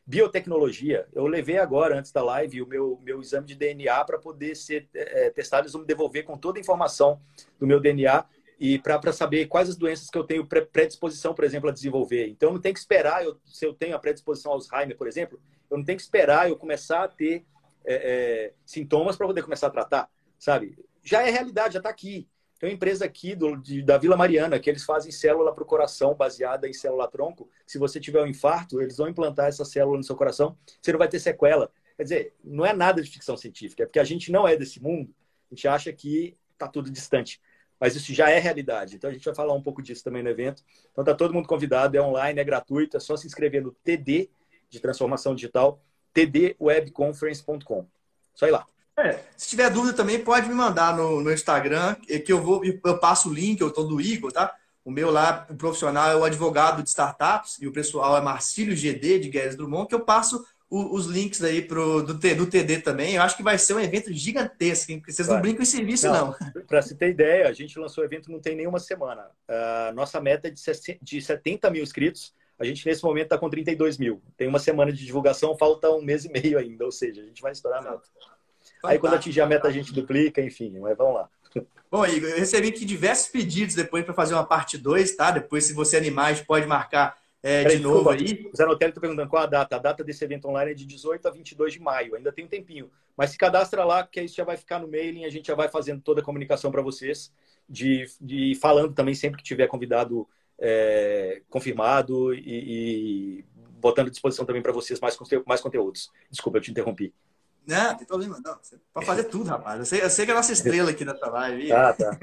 Biotecnologia. Eu levei agora, antes da live, o meu, meu exame de DNA para poder ser é, testado. Eles vão me devolver com toda a informação do meu DNA e para saber quais as doenças que eu tenho predisposição, por exemplo, a desenvolver. Então, não tenho que esperar, eu, se eu tenho a predisposição ao Alzheimer, por exemplo, eu não tenho que esperar eu começar a ter é, é, sintomas para poder começar a tratar, sabe? Já é realidade, já está aqui. Tem uma empresa aqui do, de, da Vila Mariana que eles fazem célula para o coração baseada em célula-tronco. Se você tiver um infarto, eles vão implantar essa célula no seu coração, você não vai ter sequela. Quer dizer, não é nada de ficção científica, é porque a gente não é desse mundo, a gente acha que está tudo distante mas isso já é realidade. Então a gente vai falar um pouco disso também no evento. Então tá todo mundo convidado, é online, é gratuito, é só se inscrever no TD de transformação digital, tdwebconference.com. Só ir lá. É, se tiver dúvida também pode me mandar no, no Instagram, que eu vou eu passo o link, eu tô do Igor, tá? O meu lá, o profissional é o advogado de startups e o pessoal é Marcílio GD de Guedes Drummond, que eu passo os links aí pro, do, do TD também. Eu acho que vai ser um evento gigantesco, hein? porque vocês vai. não brincam em serviço, não. não. Para você ter ideia, a gente lançou o evento não tem nenhuma semana. Uh, nossa meta é de 70 mil inscritos. A gente, nesse momento, está com 32 mil. Tem uma semana de divulgação, falta um mês e meio ainda. Ou seja, a gente vai estourar a meta. Fantástico. Aí, quando atingir a meta, a gente duplica, enfim. Mas vamos lá. Bom, Igor, eu recebi aqui diversos pedidos depois para fazer uma parte 2, tá? Depois, se você animar, a gente pode marcar é, de novo aí. O Zé Notelli está perguntando qual a data. A data desse evento online é de 18 a 22 de maio. Ainda tem um tempinho. Mas se cadastra lá, que isso já vai ficar no mailing. A gente já vai fazendo toda a comunicação para vocês. De, de falando também sempre que tiver convidado é, confirmado e, e, botando à disposição também para vocês mais, mais conteúdos. Desculpa, eu te interrompi. Não, tem problema não. Você pode fazer tudo, rapaz. Eu sei, eu sei que é a nossa estrela aqui nessa live. Ah, tá.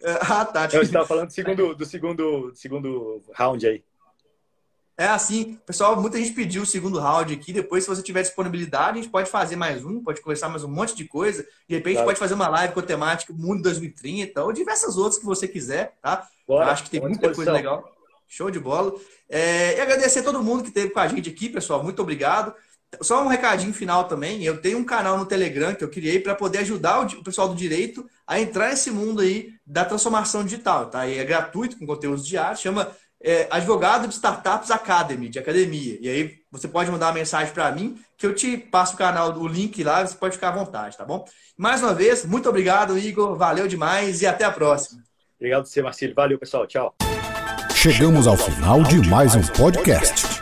ah, tá. Eu estava falando do segundo, do segundo, do segundo round aí. É assim, pessoal, muita gente pediu o segundo round aqui. Depois, se você tiver disponibilidade, a gente pode fazer mais um, pode conversar mais um monte de coisa. De repente, claro. pode fazer uma live com a temática Mundo 2030 ou diversas outras que você quiser, tá? Bora, acho que tem muita coisa legal. Show de bola. É, e agradecer a todo mundo que esteve com a gente aqui, pessoal. Muito obrigado. Só um recadinho final também. Eu tenho um canal no Telegram que eu criei para poder ajudar o pessoal do direito a entrar nesse mundo aí da transformação digital. Tá? E é gratuito, com conteúdos diários. Chama é, Advogado de Startups Academy, de academia. E aí você pode mandar uma mensagem para mim que eu te passo o canal, o link lá, você pode ficar à vontade, tá bom? Mais uma vez, muito obrigado, Igor. Valeu demais e até a próxima. Obrigado você, Marcelo. Valeu, pessoal. Tchau. Chegamos ao final de mais um podcast.